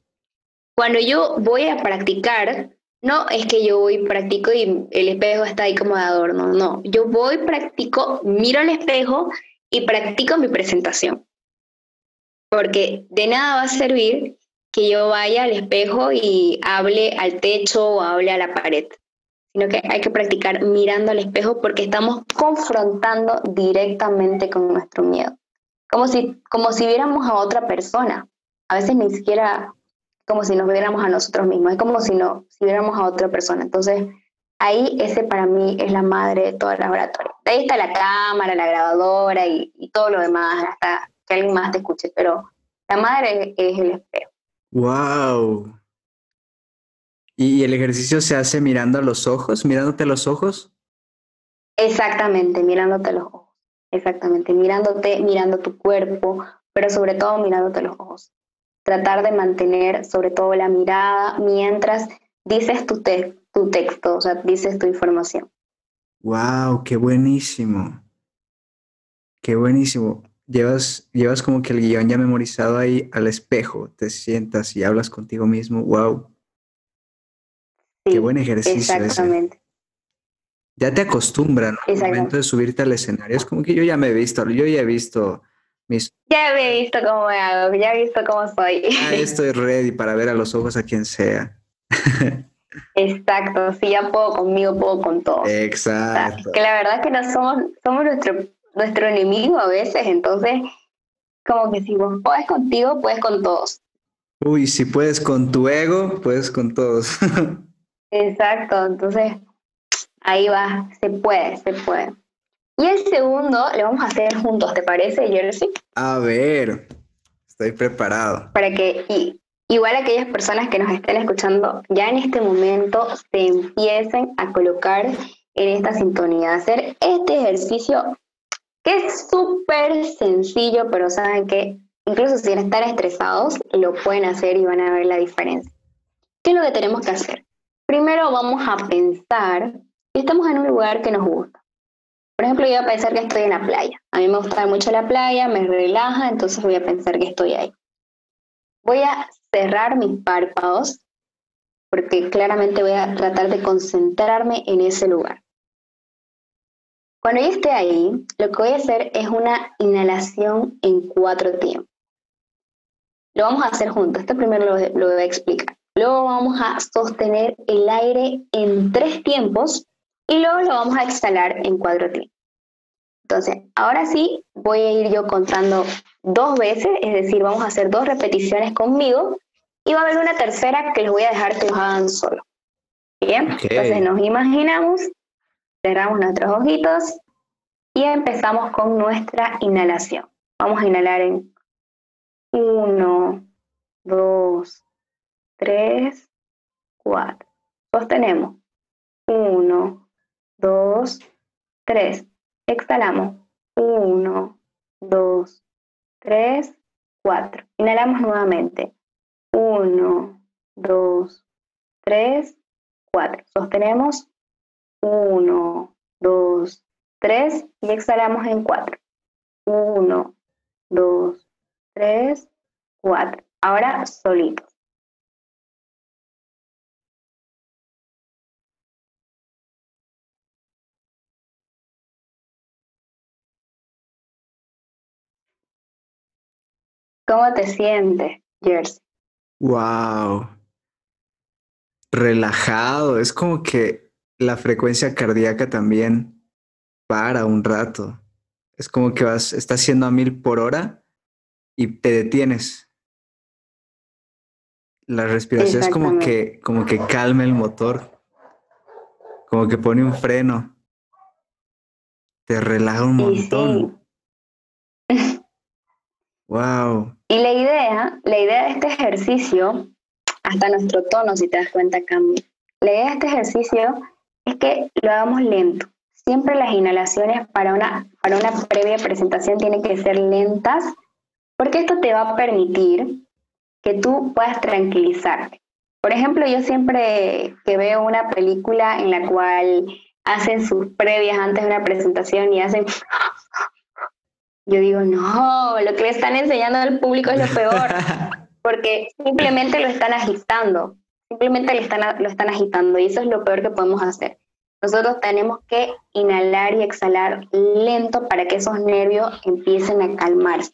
Cuando yo voy a practicar no es que yo voy, practico y el espejo está ahí como de adorno, no, yo voy, practico, miro al espejo y practico mi presentación. Porque de nada va a servir que yo vaya al espejo y hable al techo o hable a la pared, sino que hay que practicar mirando al espejo porque estamos confrontando directamente con nuestro miedo, como si, como si viéramos a otra persona. A veces ni siquiera como si nos viéramos a nosotros mismos, es como si, no, si viéramos a otra persona. Entonces, ahí ese para mí es la madre de toda la oratoria. De ahí está la cámara, la grabadora y, todo lo demás, hasta que alguien más te escuche, pero la madre es, el espejo. ¡Wow! ¿Y el ejercicio se hace mirando a los ojos, mirándote a los ojos? Exactamente, mirándote a los ojos. Exactamente, mirándote, mirando tu cuerpo, pero sobre todo mirándote a los ojos tratar de mantener sobre todo la mirada mientras dices tu, tu texto, o sea, dices tu información. ¡Wow! ¡Qué buenísimo! ¡Qué buenísimo! Llevas, llevas como que el guion ya memorizado ahí al espejo, te sientas y hablas contigo mismo. ¡Wow! ¡Qué buen ejercicio! Exactamente. Ya te acostumbran al momento de subirte al escenario. Es como que yo ya me he visto, yo ya he visto ya he visto cómo hago, ya he visto cómo soy. Ah, estoy ready para ver a los ojos a quien sea. Exacto, si ya puedo conmigo, puedo con todos. Exacto. que la verdad es que no somos, somos nuestro, nuestro enemigo a veces, entonces, como que si vos puedes contigo, puedes con todos. Uy, si puedes con tu ego, puedes con todos. Exacto, entonces ahí va, se puede, se puede. Y el segundo lo vamos a hacer juntos, ¿te parece, Jersey? A ver, estoy preparado. Para que igual aquellas personas que nos estén escuchando ya en este momento se empiecen a colocar en esta sintonía, hacer este ejercicio es súper sencillo, pero saben que incluso si están estresados, lo pueden hacer y van a ver la diferencia. ¿Qué es lo que tenemos que hacer? Primero vamos a pensar que estamos en un lugar que nos gusta. Por ejemplo, yo voy a pensar que estoy en la playa. A mí me gusta mucho la playa, me relaja, entonces voy a pensar que estoy ahí. Voy a cerrar mis párpados porque claramente voy a tratar de concentrarme en ese lugar. Cuando yo esté ahí, lo que voy a hacer es una inhalación en cuatro tiempos. Lo vamos a hacer juntos. Este primero lo, lo voy a explicar. Luego vamos a sostener el aire en tres tiempos y luego lo vamos a exhalar en cuatro tiempos. Entonces, ahora sí voy a ir yo contando dos veces, es decir, vamos a hacer dos repeticiones conmigo y va a haber una tercera que les voy a dejar que los hagan solo. Bien, entonces nos imaginamos, cerramos nuestros ojitos y empezamos con nuestra inhalación. Vamos a inhalar en uno, dos, tres, cuatro. Sostenemos. Uno, dos, tres. Exhalamos. Uno, dos, tres, cuatro. Inhalamos nuevamente. Uno, dos, tres, cuatro. Sostenemos. Uno, dos, tres. Y exhalamos en cuatro. Uno, dos, tres, cuatro. Ahora solitos. ¿Cómo te sientes, Jersey? Wow. Relajado. Es como que la frecuencia cardíaca también para un rato. Es como que vas, estás haciendo a mil por hora y te detienes. La respiración es como que, como que calma el motor. Como que pone un freno. Te relaja un montón. Wow. Y la idea, la idea de este ejercicio, hasta nuestro tono, si te das cuenta, cambia. La idea de este ejercicio es que lo hagamos lento. Siempre las inhalaciones para una, para una previa presentación tienen que ser lentas, porque esto te va a permitir que tú puedas tranquilizarte. Por ejemplo, yo siempre que veo una película en la cual hacen sus previas antes de una presentación y hacen yo digo, no, lo que le están enseñando al público es lo peor, porque simplemente lo están agitando. Simplemente lo están, lo están agitando y eso es lo peor que podemos hacer. Nosotros tenemos que inhalar y exhalar lento para que esos nervios empiecen a calmarse.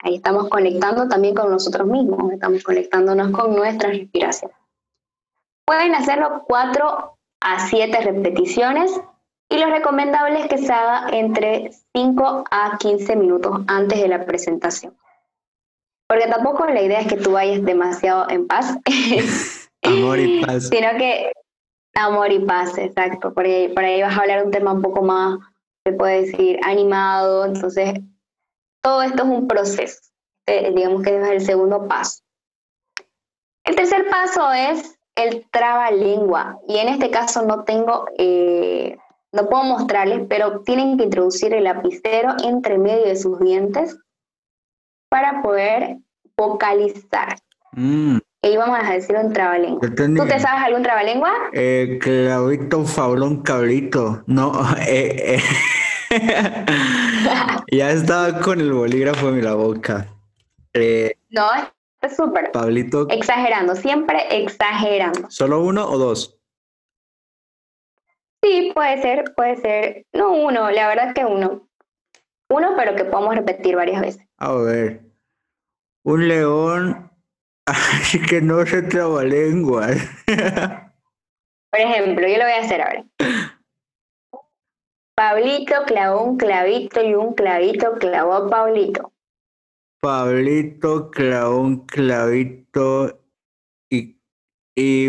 Ahí estamos conectando también con nosotros mismos, estamos conectándonos con nuestra respiración. Pueden hacerlo 4 a 7 repeticiones y lo recomendable es que se haga entre 5 a 15 minutos antes de la presentación. Porque tampoco la idea es que tú vayas demasiado en paz. Amor y paz. Sino que amor y paz, exacto. Por ahí, por ahí vas a hablar un tema un poco más, se puede decir, animado. Entonces, todo esto es un proceso. Eh, digamos que es el segundo paso. El tercer paso es el trabalengua. Y en este caso no tengo, eh, no puedo mostrarles, pero tienen que introducir el lapicero entre medio de sus dientes para poder vocalizar. Mm. Y vamos a decir un trabalengua. ¿Tú te sabes algún trabalengua? Eh, clavito, faulón, cabrito. No, eh, eh. ya estaba con el bolígrafo en la boca. Eh, no, es súper. Pablito. Exagerando, siempre exagerando. ¿Solo uno o dos? Sí, puede ser, puede ser. No uno, la verdad es que uno. Uno, pero que podemos repetir varias veces. A ver. Un león que no se traba lengua. Por ejemplo, yo lo voy a hacer ahora. Pablito clavó un clavito y un clavito clavó a Pablito. Pablito clavó un clavito y, y,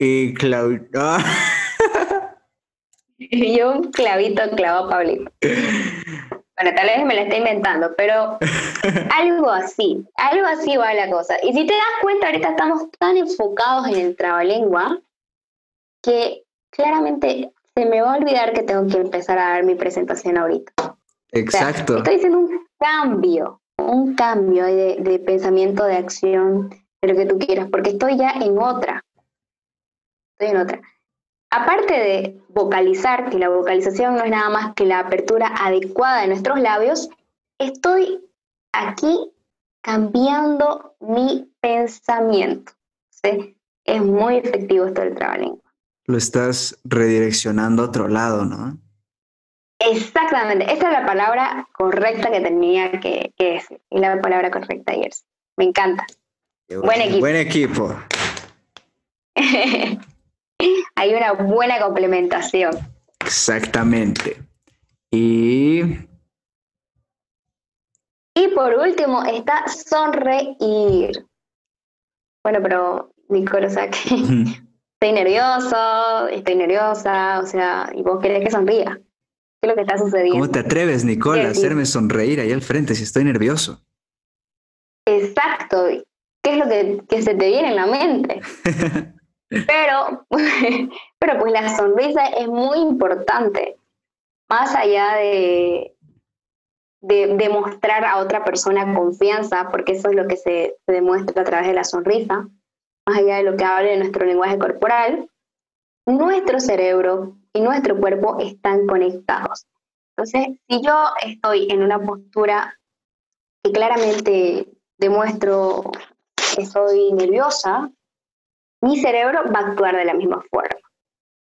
y clavito. y un clavito clavó a Pablito. Bueno, tal vez me la estoy inventando, pero algo así, algo así va la cosa. Y si te das cuenta, ahorita estamos tan enfocados en el trabalengua que claramente se me va a olvidar que tengo que empezar a dar mi presentación ahorita. Exacto. estoy haciendo un cambio, un cambio de, de pensamiento, de acción, de lo que tú quieras, porque estoy ya en otra. Estoy en otra. Aparte de vocalizar, que la vocalización no es nada más que la apertura adecuada de nuestros labios, estoy aquí cambiando mi pensamiento. ¿sí? Es muy efectivo esto del trabalenguas lo estás redireccionando a otro lado, ¿no? Exactamente, esa es la palabra correcta que tenía que, decir, y la palabra correcta ayer. Me encanta. Buen equipo. Buen equipo. Hay una buena complementación. Exactamente. Y... Y por último está sonreír. Bueno, pero Nicolás, o sea que estoy nervioso, estoy nerviosa, o sea, y vos querés que sonría. ¿Qué es lo que está sucediendo? ¿Cómo te atreves, Nicole, a hacerme sonreír ahí al frente si estoy nervioso? Exacto. ¿Qué es lo que, se te viene en la mente? pero, pero pues la sonrisa es muy importante. Más allá de, de demostrar a otra persona confianza, porque eso es lo que se, se demuestra a través de la sonrisa, más allá de lo que hable de nuestro lenguaje corporal, nuestro cerebro y nuestro cuerpo están conectados. Entonces, si yo estoy en una postura que claramente demuestro que soy nerviosa, mi cerebro va a actuar de la misma forma.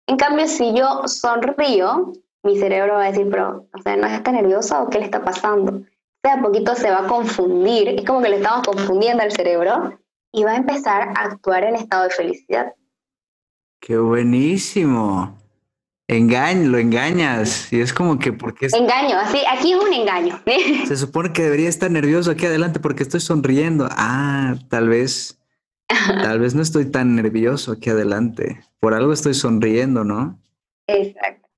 En cambio, si yo sonrío, mi cerebro va a decir, pero, o sea, ¿no está nerviosa o qué le está pasando? O sea, a poquito se va a confundir, es como que le estamos confundiendo al cerebro y va a empezar a actuar en estado de felicidad. ¡Qué buenísimo! Engaño, lo engañas. Y es como que porque es... Engaño, así, aquí es un engaño. Se supone que debería estar nervioso aquí adelante porque estoy sonriendo. Ah, tal vez, tal vez no estoy tan nervioso aquí adelante. Por algo estoy sonriendo, ¿no? Exacto.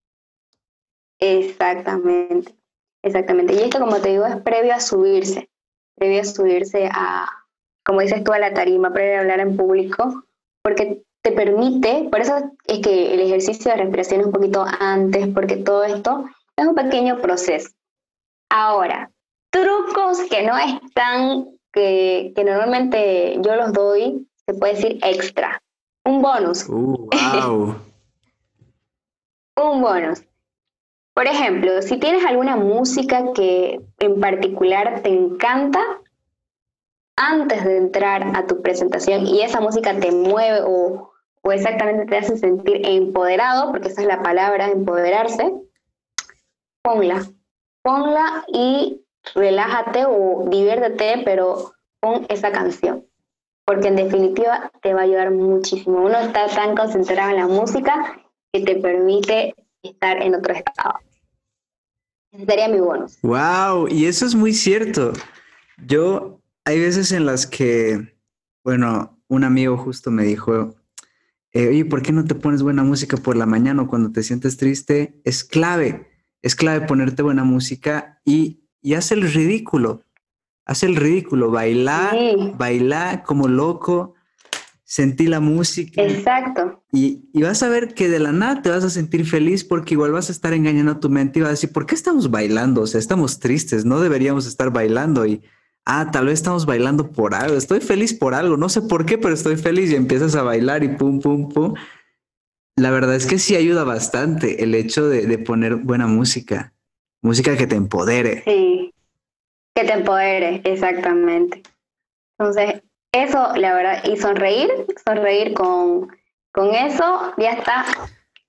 Exactamente. Exactamente. Y esto, como te digo, es previo a subirse. Previo a subirse a, como dices tú, a la tarima para hablar en público, porque te permite, por eso es que el ejercicio de respiración es un poquito antes, porque todo esto es un pequeño proceso. Ahora, trucos que no están, que, que normalmente yo los doy, se puede decir extra, un bonus. Uh, wow. un bonus. Por ejemplo, si tienes alguna música que en particular te encanta, antes de entrar a tu presentación y esa música te mueve o, o exactamente te hace sentir empoderado, porque esa es la palabra, empoderarse, ponla. Ponla y relájate o diviértete, pero con esa canción. Porque en definitiva te va a ayudar muchísimo. Uno está tan concentrado en la música que te permite estar en otro estado. Ese sería mi bonus. Wow, y eso es muy cierto. Yo, hay veces en las que, bueno, un amigo justo me dijo, eh, oye, ¿por qué no te pones buena música por la mañana o cuando te sientes triste? Es clave, es clave ponerte buena música y, y haz el ridículo, haz el ridículo, bailar, bailar como loco, sentí la música. Exacto. Y, y, vas a ver que de la nada te vas a sentir feliz porque igual vas a estar engañando a tu mente y vas a decir, ¿por qué estamos bailando? O sea, estamos tristes, no deberíamos estar bailando y, ah, tal vez estamos bailando por algo, estoy feliz por algo, no sé por qué, pero estoy feliz y empiezas a bailar y pum, pum, pum. La verdad es que sí ayuda bastante el hecho de, de poner buena música, música que te empodere. Sí, que te empodere, exactamente. Entonces, eso, la verdad, y sonreír, sonreír con, con eso, ya está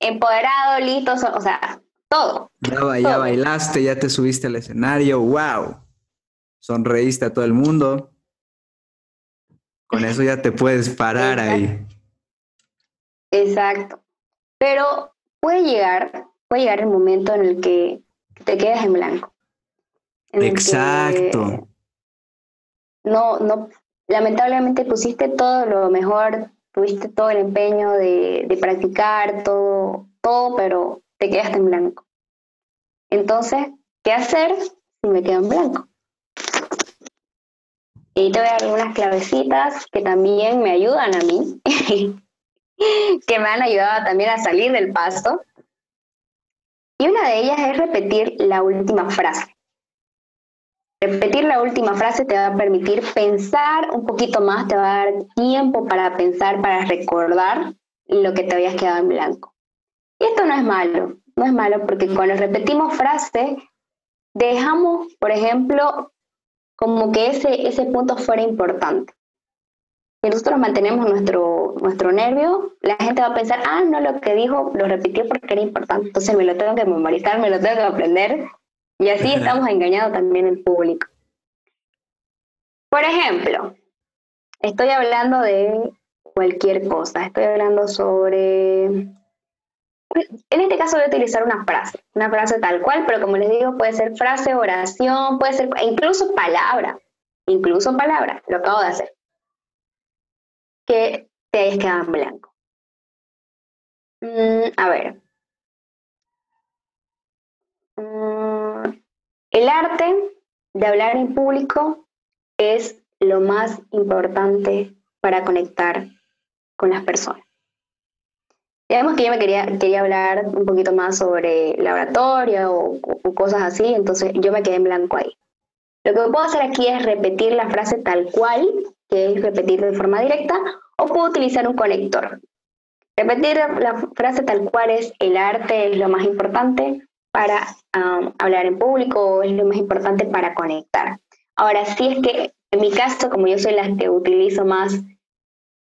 empoderado, listo, o sea, todo. Ya, ya bailaste, ya te subiste al escenario, wow. Sonreíste a todo el mundo. Con eso ya te puedes parar ahí. Exacto. Pero puede llegar, puede llegar el momento en el que te quedas en blanco. Exacto. No, no, lamentablemente pusiste todo lo mejor, tuviste todo el empeño de, practicar, todo, todo, pero te quedaste en blanco. Entonces, ¿qué hacer si me quedo en blanco? Y te voy a dar algunas clavecitas que también me ayudan a mí, que me han ayudado también a salir del pasto. Y una de ellas es repetir la última frase. Repetir la última frase te va a permitir pensar un poquito más, te va a dar tiempo para pensar, para recordar lo que te habías quedado en blanco. Y esto no es malo, no es malo porque cuando repetimos frase, dejamos, por ejemplo, como que ese, ese punto fuera importante. Si nosotros mantenemos nuestro, nuestro nervio, la gente va a pensar, ah, no, lo que dijo lo repitió porque era importante, entonces me lo tengo que memorizar, me lo tengo que aprender y así estamos engañando también el público. Por ejemplo, estoy hablando de cualquier cosa, estoy hablando sobre... En este caso voy a utilizar una frase, una frase tal cual, pero como les digo, puede ser frase, oración, puede ser incluso palabra, incluso palabra, lo acabo de hacer. Que te hayas quedado en blanco. Mm, a ver. Mm, el arte de hablar en público es lo más importante para conectar con las personas. Digamos que yo me quería, quería hablar un poquito más sobre la oratoria o, cosas así, entonces yo me quedé en blanco ahí. Lo que puedo hacer aquí es repetir la frase tal cual, que es repetir de forma directa, o puedo utilizar un conector. Repetir la frase tal cual es el arte es lo más importante, para hablar en público, es lo más importante para conectar. Ahora, sí es que en mi caso, como yo soy la que utilizo más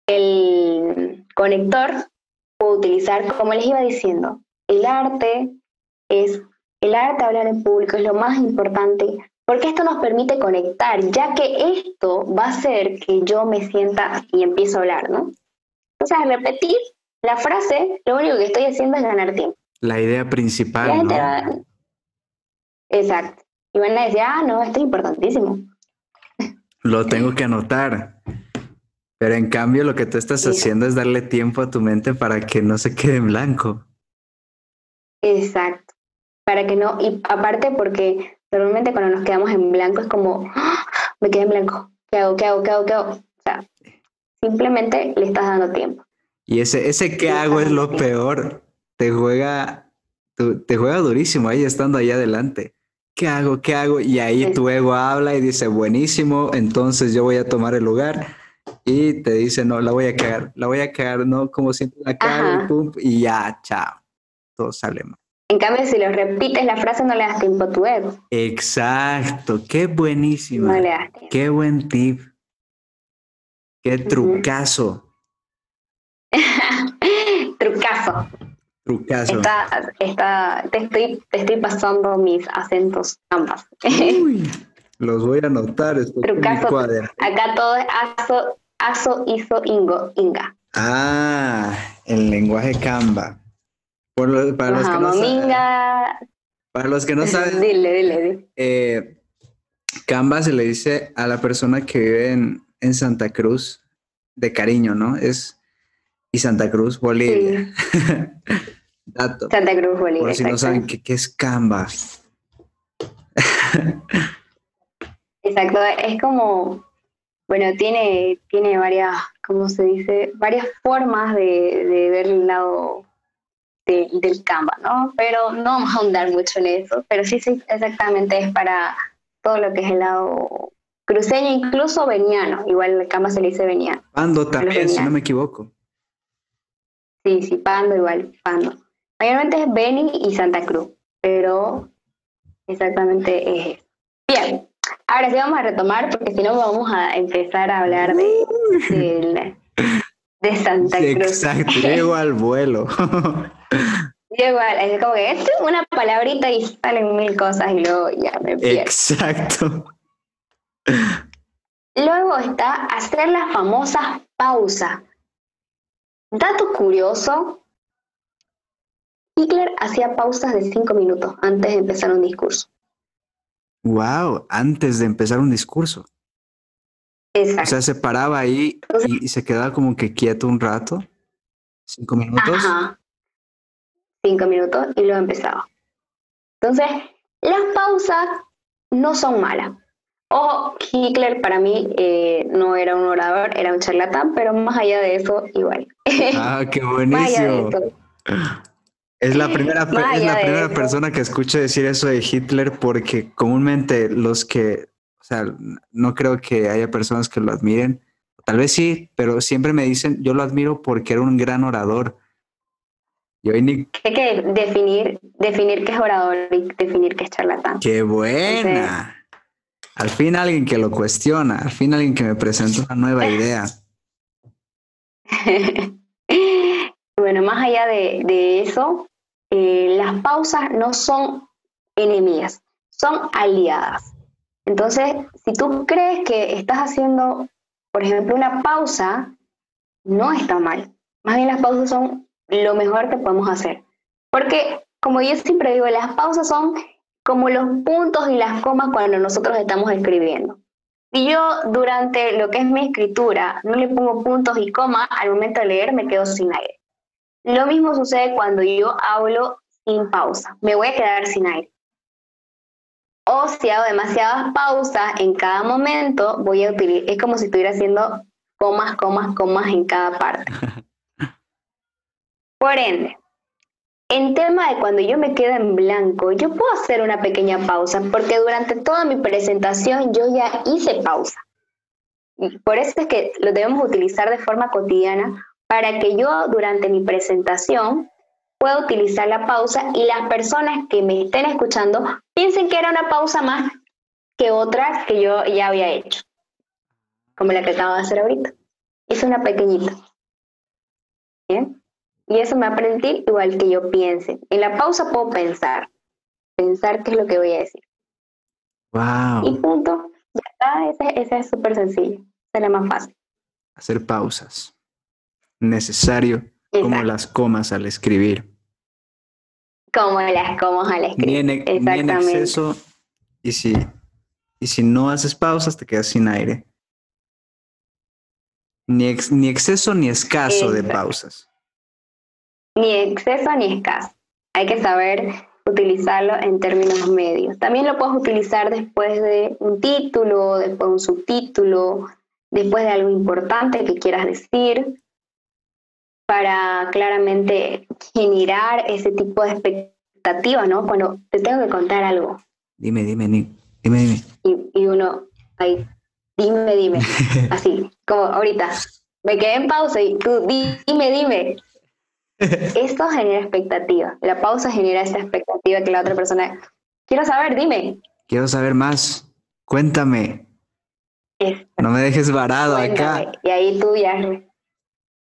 el conector, puedo utilizar, como les iba diciendo, el arte es, el arte hablar en público es lo más importante porque esto nos permite conectar, ya que esto va a hacer que yo me sienta y empiezo a hablar, ¿no? O sea, repetir la frase, lo único que estoy haciendo es ganar tiempo. La idea principal. ¿no? Exacto. Y van a decir, ah, no, esto es importantísimo. Lo tengo que anotar. Pero en cambio lo que tú estás haciendo es darle tiempo a tu mente para que no se quede en blanco. Exacto. Para que no, y aparte porque normalmente cuando nos quedamos en blanco es como, ¡Ah! me quedé en blanco. ¿Qué hago? ¿Qué hago? ¿Qué hago? ¿Qué hago? O sea, simplemente le estás dando tiempo. Y ese, ese qué hago es lo peor te juega, te juega durísimo ahí estando ahí adelante. ¿Qué hago? ¿Qué hago? Y ahí tu ego habla y dice, buenísimo, entonces yo voy a tomar el lugar. Y te dice, no, la voy a cagar, la voy a cagar, ¿no? Como siempre la cago y pum, y ya, chao. Todo sale mal. En cambio, si lo repites la frase, no le das tiempo a tu ego. Exacto, qué buenísimo. No le das tiempo. Qué buen tip. Qué trucazo. trucazo. Trucazo. Está, está, te, estoy, te estoy pasando mis acentos ambas. Uy, los voy a anotar. Esto trucazo. Acá todo es aso, aso, iso, ingo, inga. Ah, el lenguaje Canva. Para, los que no saben, para los que no saben, dile, dile, dile. Eh, Canva se le dice a la persona que vive en, en Santa Cruz de cariño, ¿no? Es y Santa Cruz, Bolivia. Dato. Santa Cruz, Bolivia. Por si no saben qué, qué es Canva. exacto, es como, bueno, tiene, tiene varias, ¿cómo se dice? Varias formas de, de ver el lado del Canva, ¿no? Pero no vamos a ahondar mucho en eso, pero sí, sí, exactamente es para todo lo que es el lado cruceño, incluso veniano, igual el Canva se le dice veniano. Pando también, si no me equivoco. Sí, sí, Pando igual, Pando. Mayormente es Beni y Santa Cruz, pero exactamente es eso. Bien, ahora sí vamos a retomar porque si no vamos a empezar a hablar de, de, Santa Cruz. Exacto, llego al vuelo. Llego al, es como que es una palabrita y salen mil cosas y luego ya me pierdo. Exacto. Luego está hacer la famosa pausa. Dato curioso, Hitler hacía pausas de cinco minutos antes de empezar un discurso. Wow, antes de empezar un discurso. Exacto. O sea, se paraba ahí y, se quedaba como que quieto un rato. Cinco minutos. Ajá. Cinco minutos y luego empezaba. Entonces, las pausas no son malas. Ojo, Hitler para mí eh, no era un orador, era un charlatán, pero más allá de eso, igual. Ah, qué buenísimo. Es la primera, es la primera persona que escucho decir eso de Hitler porque comúnmente los que, o sea, no creo que haya personas que lo admiren, tal vez sí, pero siempre me dicen, yo lo admiro porque era un gran orador. Yo Hay que definir, definir qué es orador y definir qué es charlatán. ¡Qué buena! Al fin alguien que lo cuestiona, al fin alguien que me presenta una nueva idea. bueno, más allá de, eso, eh, las pausas no son enemigas, son aliadas. Entonces, si tú crees que estás haciendo, por ejemplo, una pausa, no está mal. Más bien las pausas son lo mejor que podemos hacer. Porque, como yo siempre digo, las pausas son como los puntos y las comas cuando nosotros estamos escribiendo. Si yo durante lo que es mi escritura no le pongo puntos y comas, al momento de leer me quedo sin aire. Lo mismo sucede cuando yo hablo sin pausa, me voy a quedar sin aire. O si hago demasiadas pausas en cada momento, voy a utilizar, es como si estuviera haciendo comas, comas, comas en cada parte. Por ende, en tema de cuando yo me quedo en blanco, yo puedo hacer una pequeña pausa porque durante toda mi presentación yo ya hice pausa. Y por eso es que lo debemos utilizar de forma cotidiana para que yo durante mi presentación pueda utilizar la pausa y las personas que me estén escuchando piensen que era una pausa más que otras que yo ya había hecho, como la que acabo de hacer ahorita. Es una pequeñita. ¿Bien? Y eso me va a permitir igual que yo piense. En la pausa puedo pensar, pensar qué es lo que voy a decir. Wow. Y punto. Ya está, esa, es súper sencillo. Esa es la más fácil. Hacer pausas. Necesario como las comas al escribir. Como las comas al escribir. Ni en, exceso. Y si, y si no haces pausas, te quedas sin aire. Ni, ni exceso ni escaso de pausas ni exceso ni escaso. Hay que saber utilizarlo en términos medios. También lo puedes utilizar después de un título, después de un subtítulo, después de algo importante que quieras decir, para claramente generar ese tipo de expectativa, ¿no? Cuando te tengo que contar algo. Dime, dime, dime, dime. Y, y uno, ahí, dime, dime, así, como ahorita. Me quedé en pausa y tú, dime, dime. Esto genera expectativa. La pausa genera esa expectativa que la otra persona. Quiero saber, dime. Quiero saber más. Cuéntame. No me dejes varado acá. Y ahí tú ya...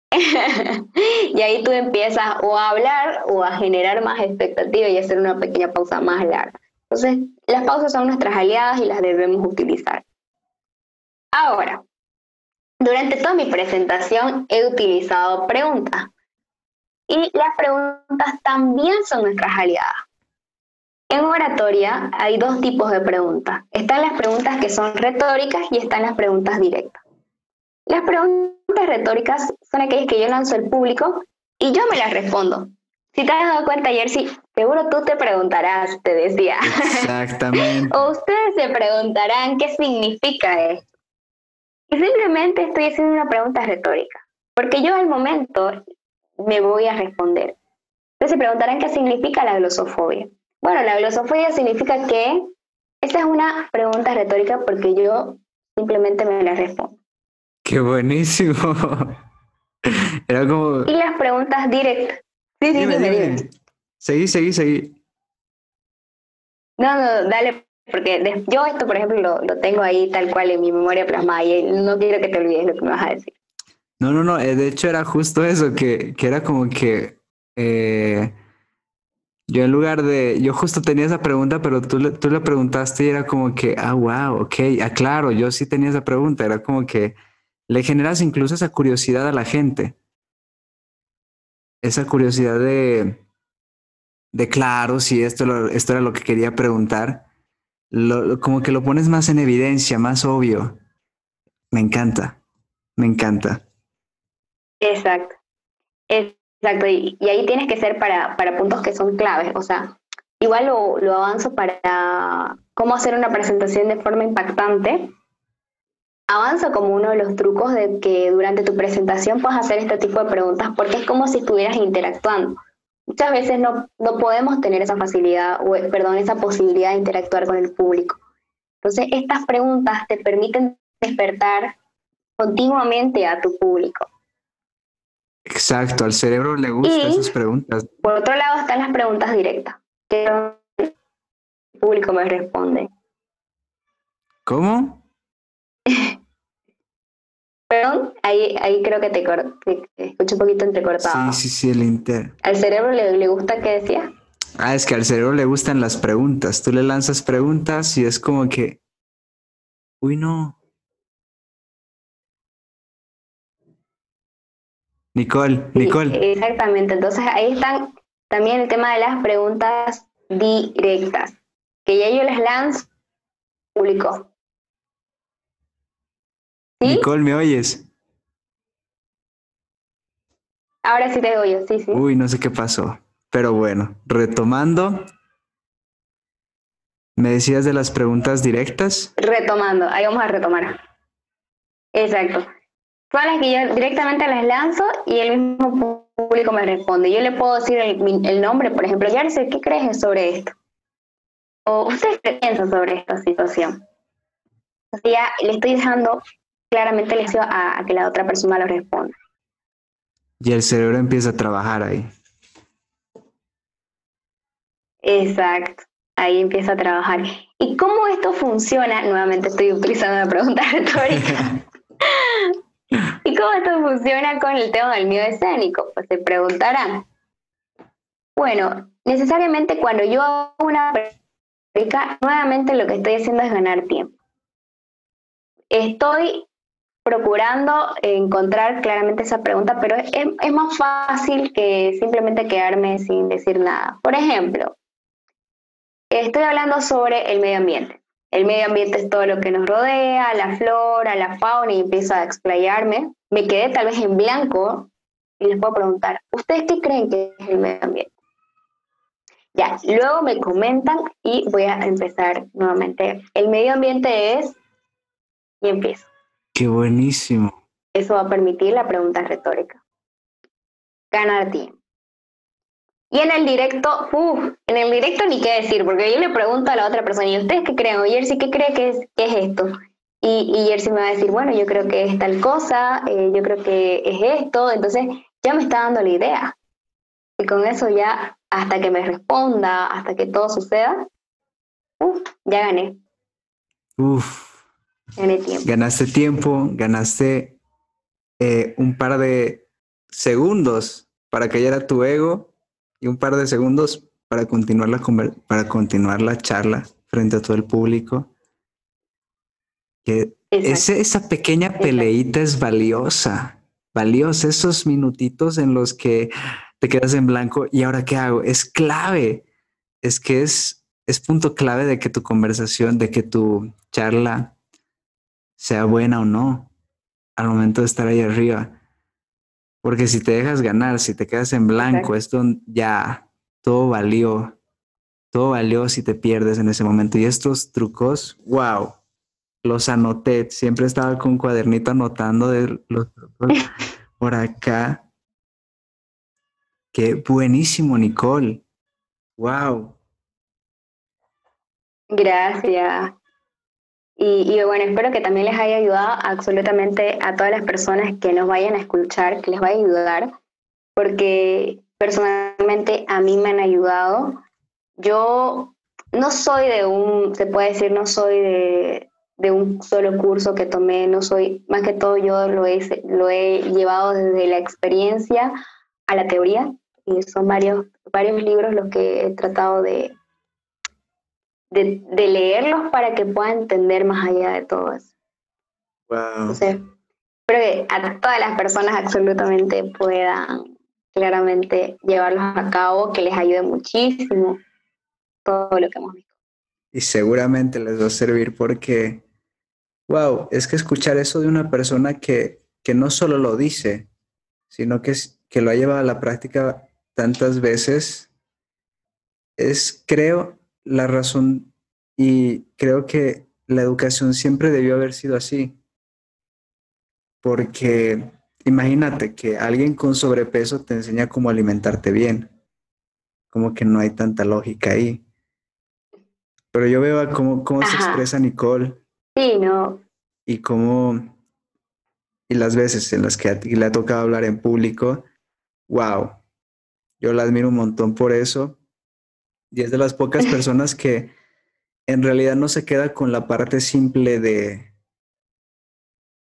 y ahí tú empiezas o a hablar o a generar más expectativa y hacer una pequeña pausa más larga. Entonces, las pausas son nuestras aliadas y las debemos utilizar. Ahora, durante toda mi presentación he utilizado preguntas. Y las preguntas también son nuestras aliadas. En oratoria hay dos tipos de preguntas. Están las preguntas que son retóricas y están las preguntas directas. Las preguntas retóricas son aquellas que yo lanzo al público y yo me las respondo. Si te has dado cuenta, Jersey, seguro tú te preguntarás, te decía. Exactamente. o ustedes se preguntarán qué significa esto. Y simplemente estoy haciendo una pregunta retórica, porque yo al momento me voy a responder. Entonces se preguntarán qué significa la glosofobia. Bueno, la glosofobia significa que esta es una pregunta retórica porque yo simplemente me la respondo. Qué buenísimo. Era como... Y las preguntas directas. Sí, sí, dime, dime. Seguí, seguí, seguí. No, no, dale, porque yo esto, por ejemplo, lo, tengo ahí tal cual en mi memoria plasmada y no quiero que te olvides lo que me vas a decir. No, no, no, eh, de hecho era justo eso, que, que era como que eh, yo en lugar de, yo justo tenía esa pregunta, pero tú, le, tú le preguntaste y era como que, ah, wow, ok, ah, claro, yo sí tenía esa pregunta, era como que le generas incluso esa curiosidad a la gente, esa curiosidad de, de claro, si esto, esto era lo que quería preguntar como que lo pones más en evidencia, más obvio. Me encanta, me encanta. Exacto, exacto. Y, ahí tienes que ser para, para, puntos que son claves. O sea, igual lo, lo avanzo para cómo hacer una presentación de forma impactante. Avanza como uno de los trucos de que durante tu presentación puedas hacer este tipo de preguntas porque es como si estuvieras interactuando muchas veces no, no podemos tener esa facilidad, o perdón, esa posibilidad de interactuar con el público. Entonces, estas preguntas te permiten despertar continuamente a tu público. Exacto, al cerebro le gustan esas preguntas. Por otro lado están las preguntas directas, que el público me responde. ¿Cómo? Perdón, ahí, ahí creo que te, escucho un poquito entrecortado. Sí, sí, sí, el inter. ¿Al cerebro le, le gusta qué decía? Ah, es que al cerebro le gustan las preguntas. Tú le lanzas preguntas y es como que, uy, no. Nicole, Nicole. Exactamente, entonces ahí están también el tema de las preguntas directas, que ya yo les lanzo público. Nicole, ¿me oyes? Ahora sí te oigo, sí, sí. Uy, no sé qué pasó. Pero bueno, retomando. ¿Me decías de las preguntas directas? Retomando, ahí vamos a retomar. Exacto. Son las que yo directamente las lanzo y el mismo público me responde. Yo le puedo decir el, nombre, por ejemplo, Yarse, ¿qué crees sobre esto? O ¿usted qué piensa sobre esta situación? O sea, le estoy dejando claramente le a, a que la otra persona lo responda. Y el cerebro empieza a trabajar ahí. Exacto, ahí empieza a trabajar. ¿Y cómo esto funciona? Nuevamente estoy utilizando una pregunta retórica. ¿Y cómo esto funciona con el tema del miedo escénico? Pues se preguntarán. Bueno, necesariamente cuando yo hago una pregunta, nuevamente lo que estoy haciendo es ganar tiempo. Estoy procurando encontrar claramente esa pregunta, pero es, es, más fácil que simplemente quedarme sin decir nada. Por ejemplo, estoy hablando sobre el medio ambiente. El medio ambiente es todo lo que nos rodea, la flora, la fauna, y empiezo a explayarme. Me quedé tal vez en blanco y les puedo preguntar, ¿ustedes qué creen que es el medio ambiente? Ya, luego me comentan y voy a empezar nuevamente. El medio ambiente es, y empiezo. Qué buenísimo. Eso va a permitir la pregunta retórica. Ganar tiempo. Y en el directo, uff, en el directo ni qué decir, porque yo le pregunto a la otra persona, ¿y ustedes qué creen? O Jersey, ¿qué cree que es, qué es esto? Y, y Jersey me va a decir, bueno, yo creo que es tal cosa, eh, yo creo que es esto, entonces ya me está dando la idea. Y con eso ya, hasta que me responda, hasta que todo suceda, uff, ya gané. Uf, tiempo. Ganaste tiempo, ganaste eh, un par de segundos para callar tu ego y un par de segundos para continuar la, para continuar la charla frente a todo el público. Que esa pequeña peleita es valiosa, valiosa, esos minutitos en los que te quedas en blanco y ahora qué hago, es clave, es que es, es punto clave de que tu conversación, de que tu charla sea buena o no al momento de estar ahí arriba. Porque si te dejas ganar, si te quedas en blanco, esto ya todo valió, todo valió si te pierdes en ese momento. Y estos trucos, wow, los anoté. Siempre estaba con un cuadernito anotando de los trucos por acá. Qué buenísimo, Nicole. Wow. Gracias. Y, bueno, espero que también les haya ayudado absolutamente a todas las personas que nos vayan a escuchar, que les vaya a ayudar, porque personalmente a mí me han ayudado. Yo no soy de un, se puede decir, no soy de, de un solo curso que tomé, no soy, más que todo yo lo he, lo he llevado desde la experiencia a la teoría, y son varios, varios libros los que he tratado de, de, leerlos para que pueda entender más allá de todo eso. Wow. Entonces, que a todas las personas absolutamente puedan claramente llevarlos a cabo, que les ayude muchísimo todo lo que hemos visto. Y seguramente les va a servir porque, wow, es que escuchar eso de una persona que, que no solo lo dice, sino que, que lo ha llevado a la práctica tantas veces, es, creo, la razón y creo que la educación siempre debió haber sido así. Porque imagínate que alguien con sobrepeso te enseña cómo alimentarte bien. Como que no hay tanta lógica ahí. Pero yo veo cómo, cómo se expresa Nicole. Sí, no. Y cómo, y las veces en las que le ha tocado hablar en público, wow, yo la admiro un montón por eso y es de las pocas personas que en realidad no se queda con la parte simple de,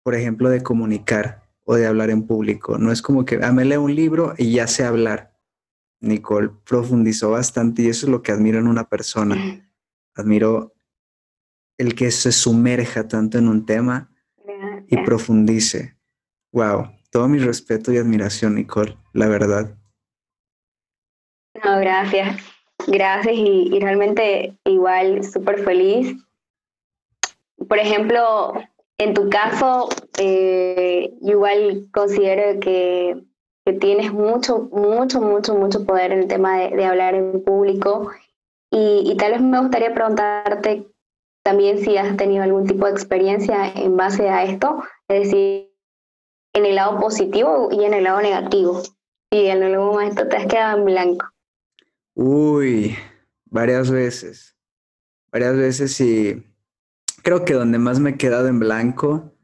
por ejemplo, de comunicar o de hablar en público. No es como que, ah, me leo un libro y ya sé hablar. Nicole profundizó bastante y eso es lo que admiro en una persona. Admiro el que se sumerja tanto en un tema y profundice. Wow, todo mi respeto y admiración, Nicole, la verdad. No, gracias. Gracias y, realmente igual súper feliz. Por ejemplo, en tu caso, eh, igual considero que, tienes mucho, mucho, mucho, mucho poder en el tema de, hablar en público y, tal vez me gustaría preguntarte también si has tenido algún tipo de experiencia en base a esto, es decir, en el lado positivo y en el lado negativo. Y en algún momento te has quedado en blanco. Uy, varias veces. Varias veces y creo que donde más me he quedado en blanco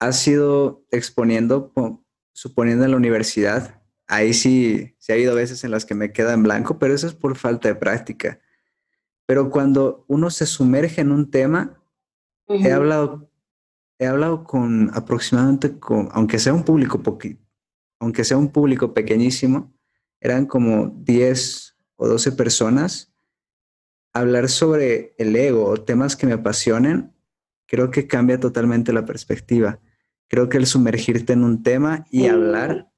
ha sido exponiendo, suponiendo en la universidad. Ahí sí, sí ha habido veces en las que me queda en blanco, pero eso es por falta de práctica. Pero cuando uno se sumerge en un tema, he hablado, he hablado con aproximadamente, con, aunque sea un público aunque sea un público pequeñísimo, eran como 10 o 12 personas, hablar sobre el ego o temas que me apasionen, creo que cambia totalmente la perspectiva. Creo que el sumergirte en un tema y hablar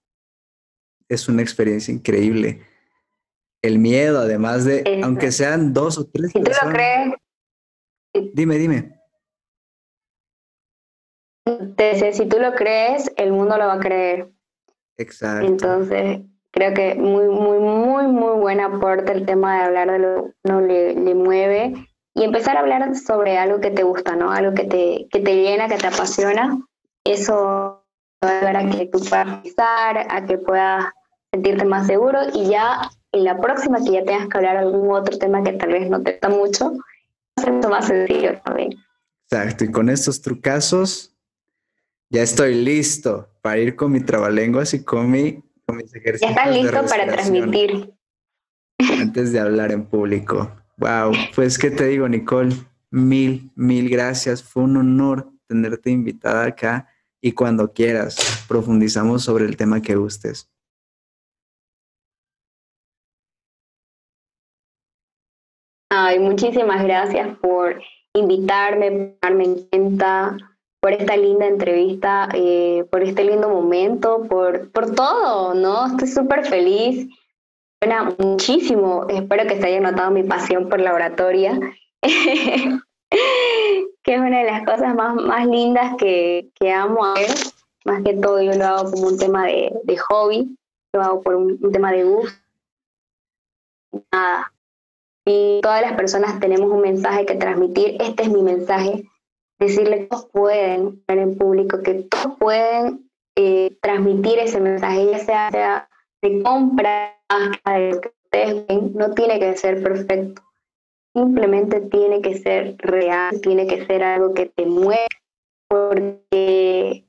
es una experiencia increíble. El miedo, además de, aunque sean dos o tres. Si tú lo crees. Dime, dime. si tú lo crees, el mundo lo va a creer. Exacto. Entonces, creo que muy, muy, muy, muy buen aporte el tema de hablar de lo que uno le, le, mueve y empezar a hablar sobre algo que te gusta, ¿no? Algo que te, que te llena, que te apasiona. Eso va a ayudar a que tú puedas pensar, a que puedas sentirte más seguro y ya en la próxima que ya tengas que hablar algún otro tema que tal vez no te está mucho, ser más sencillo también. Exacto, y con estos trucazos ya estoy listo para ir con mi trabalenguas y con mi ya estás listo para transmitir. Antes de hablar en público. Wow, pues qué te digo, Nicole, mil, mil gracias. Fue un honor tenerte invitada acá y cuando quieras profundizamos sobre el tema que gustes. Ay, muchísimas gracias por invitarme, por darme en cuenta, por esta linda entrevista, eh, por este lindo momento, por, por todo, ¿no? Estoy súper feliz. Suena muchísimo. Espero que se haya notado mi pasión por la oratoria, que es una de las cosas más, más lindas que, que amo hacer. Más que todo, yo lo hago como un tema de, de hobby, lo hago por un, un tema de gusto. Nada, y todas las personas tenemos un mensaje que transmitir. Este es mi mensaje. Decirle que todos pueden hablar en público, que todos pueden eh, transmitir ese mensaje, ya sea, de compra, de lo que ustedes ven, no tiene que ser perfecto. Simplemente tiene que ser real, tiene que ser algo que te mueve, porque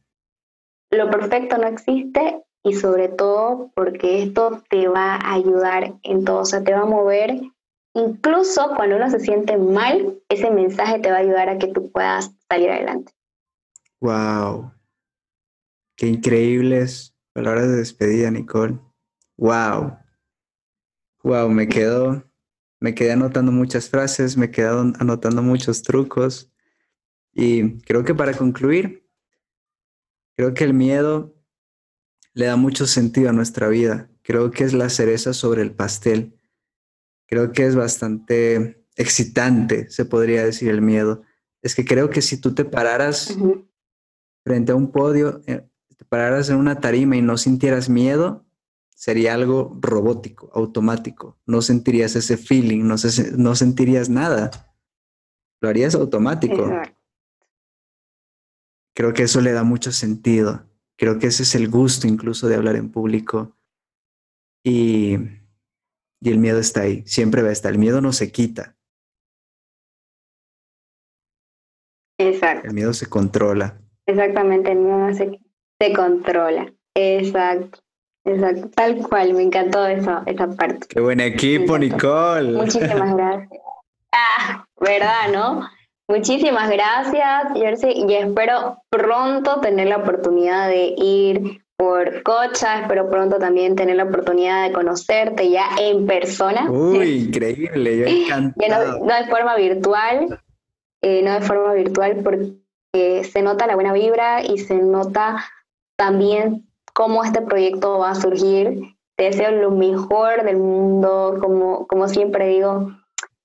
lo perfecto no existe y sobre todo porque esto te va a ayudar en todo, o sea, te va a mover Incluso cuando uno se siente mal, ese mensaje te va a ayudar a que tú puedas salir adelante. Wow. Qué increíbles palabras de despedida, Nicole. Wow. Wow, me quedo, me quedé anotando muchas frases, me quedé anotando muchos trucos. Y creo que para concluir, creo que el miedo le da mucho sentido a nuestra vida. Creo que es la cereza sobre el pastel creo que es bastante excitante, se podría decir, el miedo. Es que creo que si tú te pararas frente a un podio, eh, te pararas en una tarima y no sintieras miedo, sería algo robótico, automático. No sentirías ese feeling, no, no sentirías nada. Lo harías automático. Creo que eso le da mucho sentido. Creo que ese es el gusto incluso de hablar en público. Y y el miedo está ahí, siempre va a estar. El miedo no se quita. Exacto. El miedo se controla. Exactamente, el miedo se, se controla. Exacto. Exacto, tal cual, me encantó eso, esa parte. Qué buen equipo, Nicole. Muchísimas gracias. Ah, ¿verdad, no? Muchísimas gracias, Jersey, y espero pronto tener la oportunidad de ir por Cocha. Espero pronto también tener la oportunidad de conocerte ya en persona. Uy, increíble, yo encantado. no, no, de forma virtual, eh, no de forma virtual porque se nota la buena vibra y se nota también cómo este proyecto va a surgir. Te deseo lo mejor del mundo, como, como siempre digo,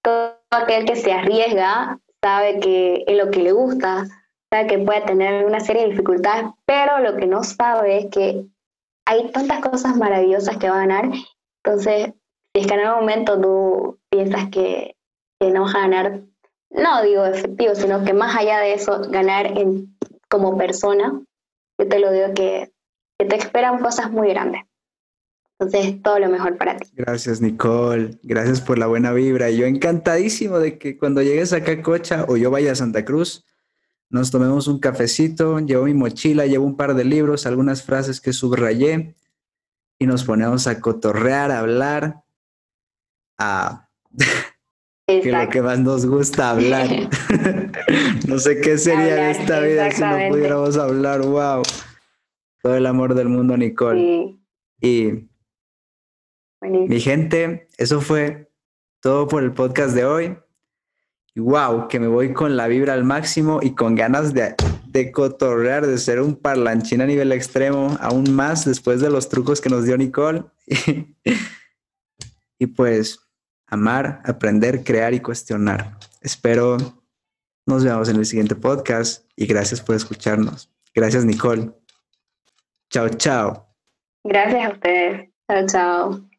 todo aquel que se arriesga sabe que es lo que le gusta, que puede tener una serie de dificultades, pero lo que no sabe es que hay tantas cosas maravillosas que va a ganar. Entonces, si es que en algún momento tú piensas que, no vas a ganar, no digo efectivo, sino que más allá de eso, ganar como persona, yo te lo digo que, que te esperan cosas muy grandes. Entonces, todo lo mejor para ti. Gracias, Nicole. Gracias por la buena vibra. Yo encantadísimo de que cuando llegues acá a Cocha o yo vaya a Santa Cruz, nos tomemos un cafecito, llevo mi mochila, llevo un par de libros, algunas frases que subrayé y nos ponemos a cotorrear, a hablar, a que lo que más nos gusta hablar. no sé qué sería de esta vida si no pudiéramos hablar, wow. Todo el amor del mundo, Nicole. Y mi gente, eso fue todo por el podcast de hoy wow, que me voy con la vibra al máximo y con ganas de, de cotorrear, de ser un parlanchín a nivel extremo, aún más después de los trucos que nos dio Nicole. y pues amar, aprender, crear y cuestionar. Espero nos veamos en el siguiente podcast y gracias por escucharnos. Gracias, Nicole. Chao, chao. Gracias a ustedes. Chao, chao.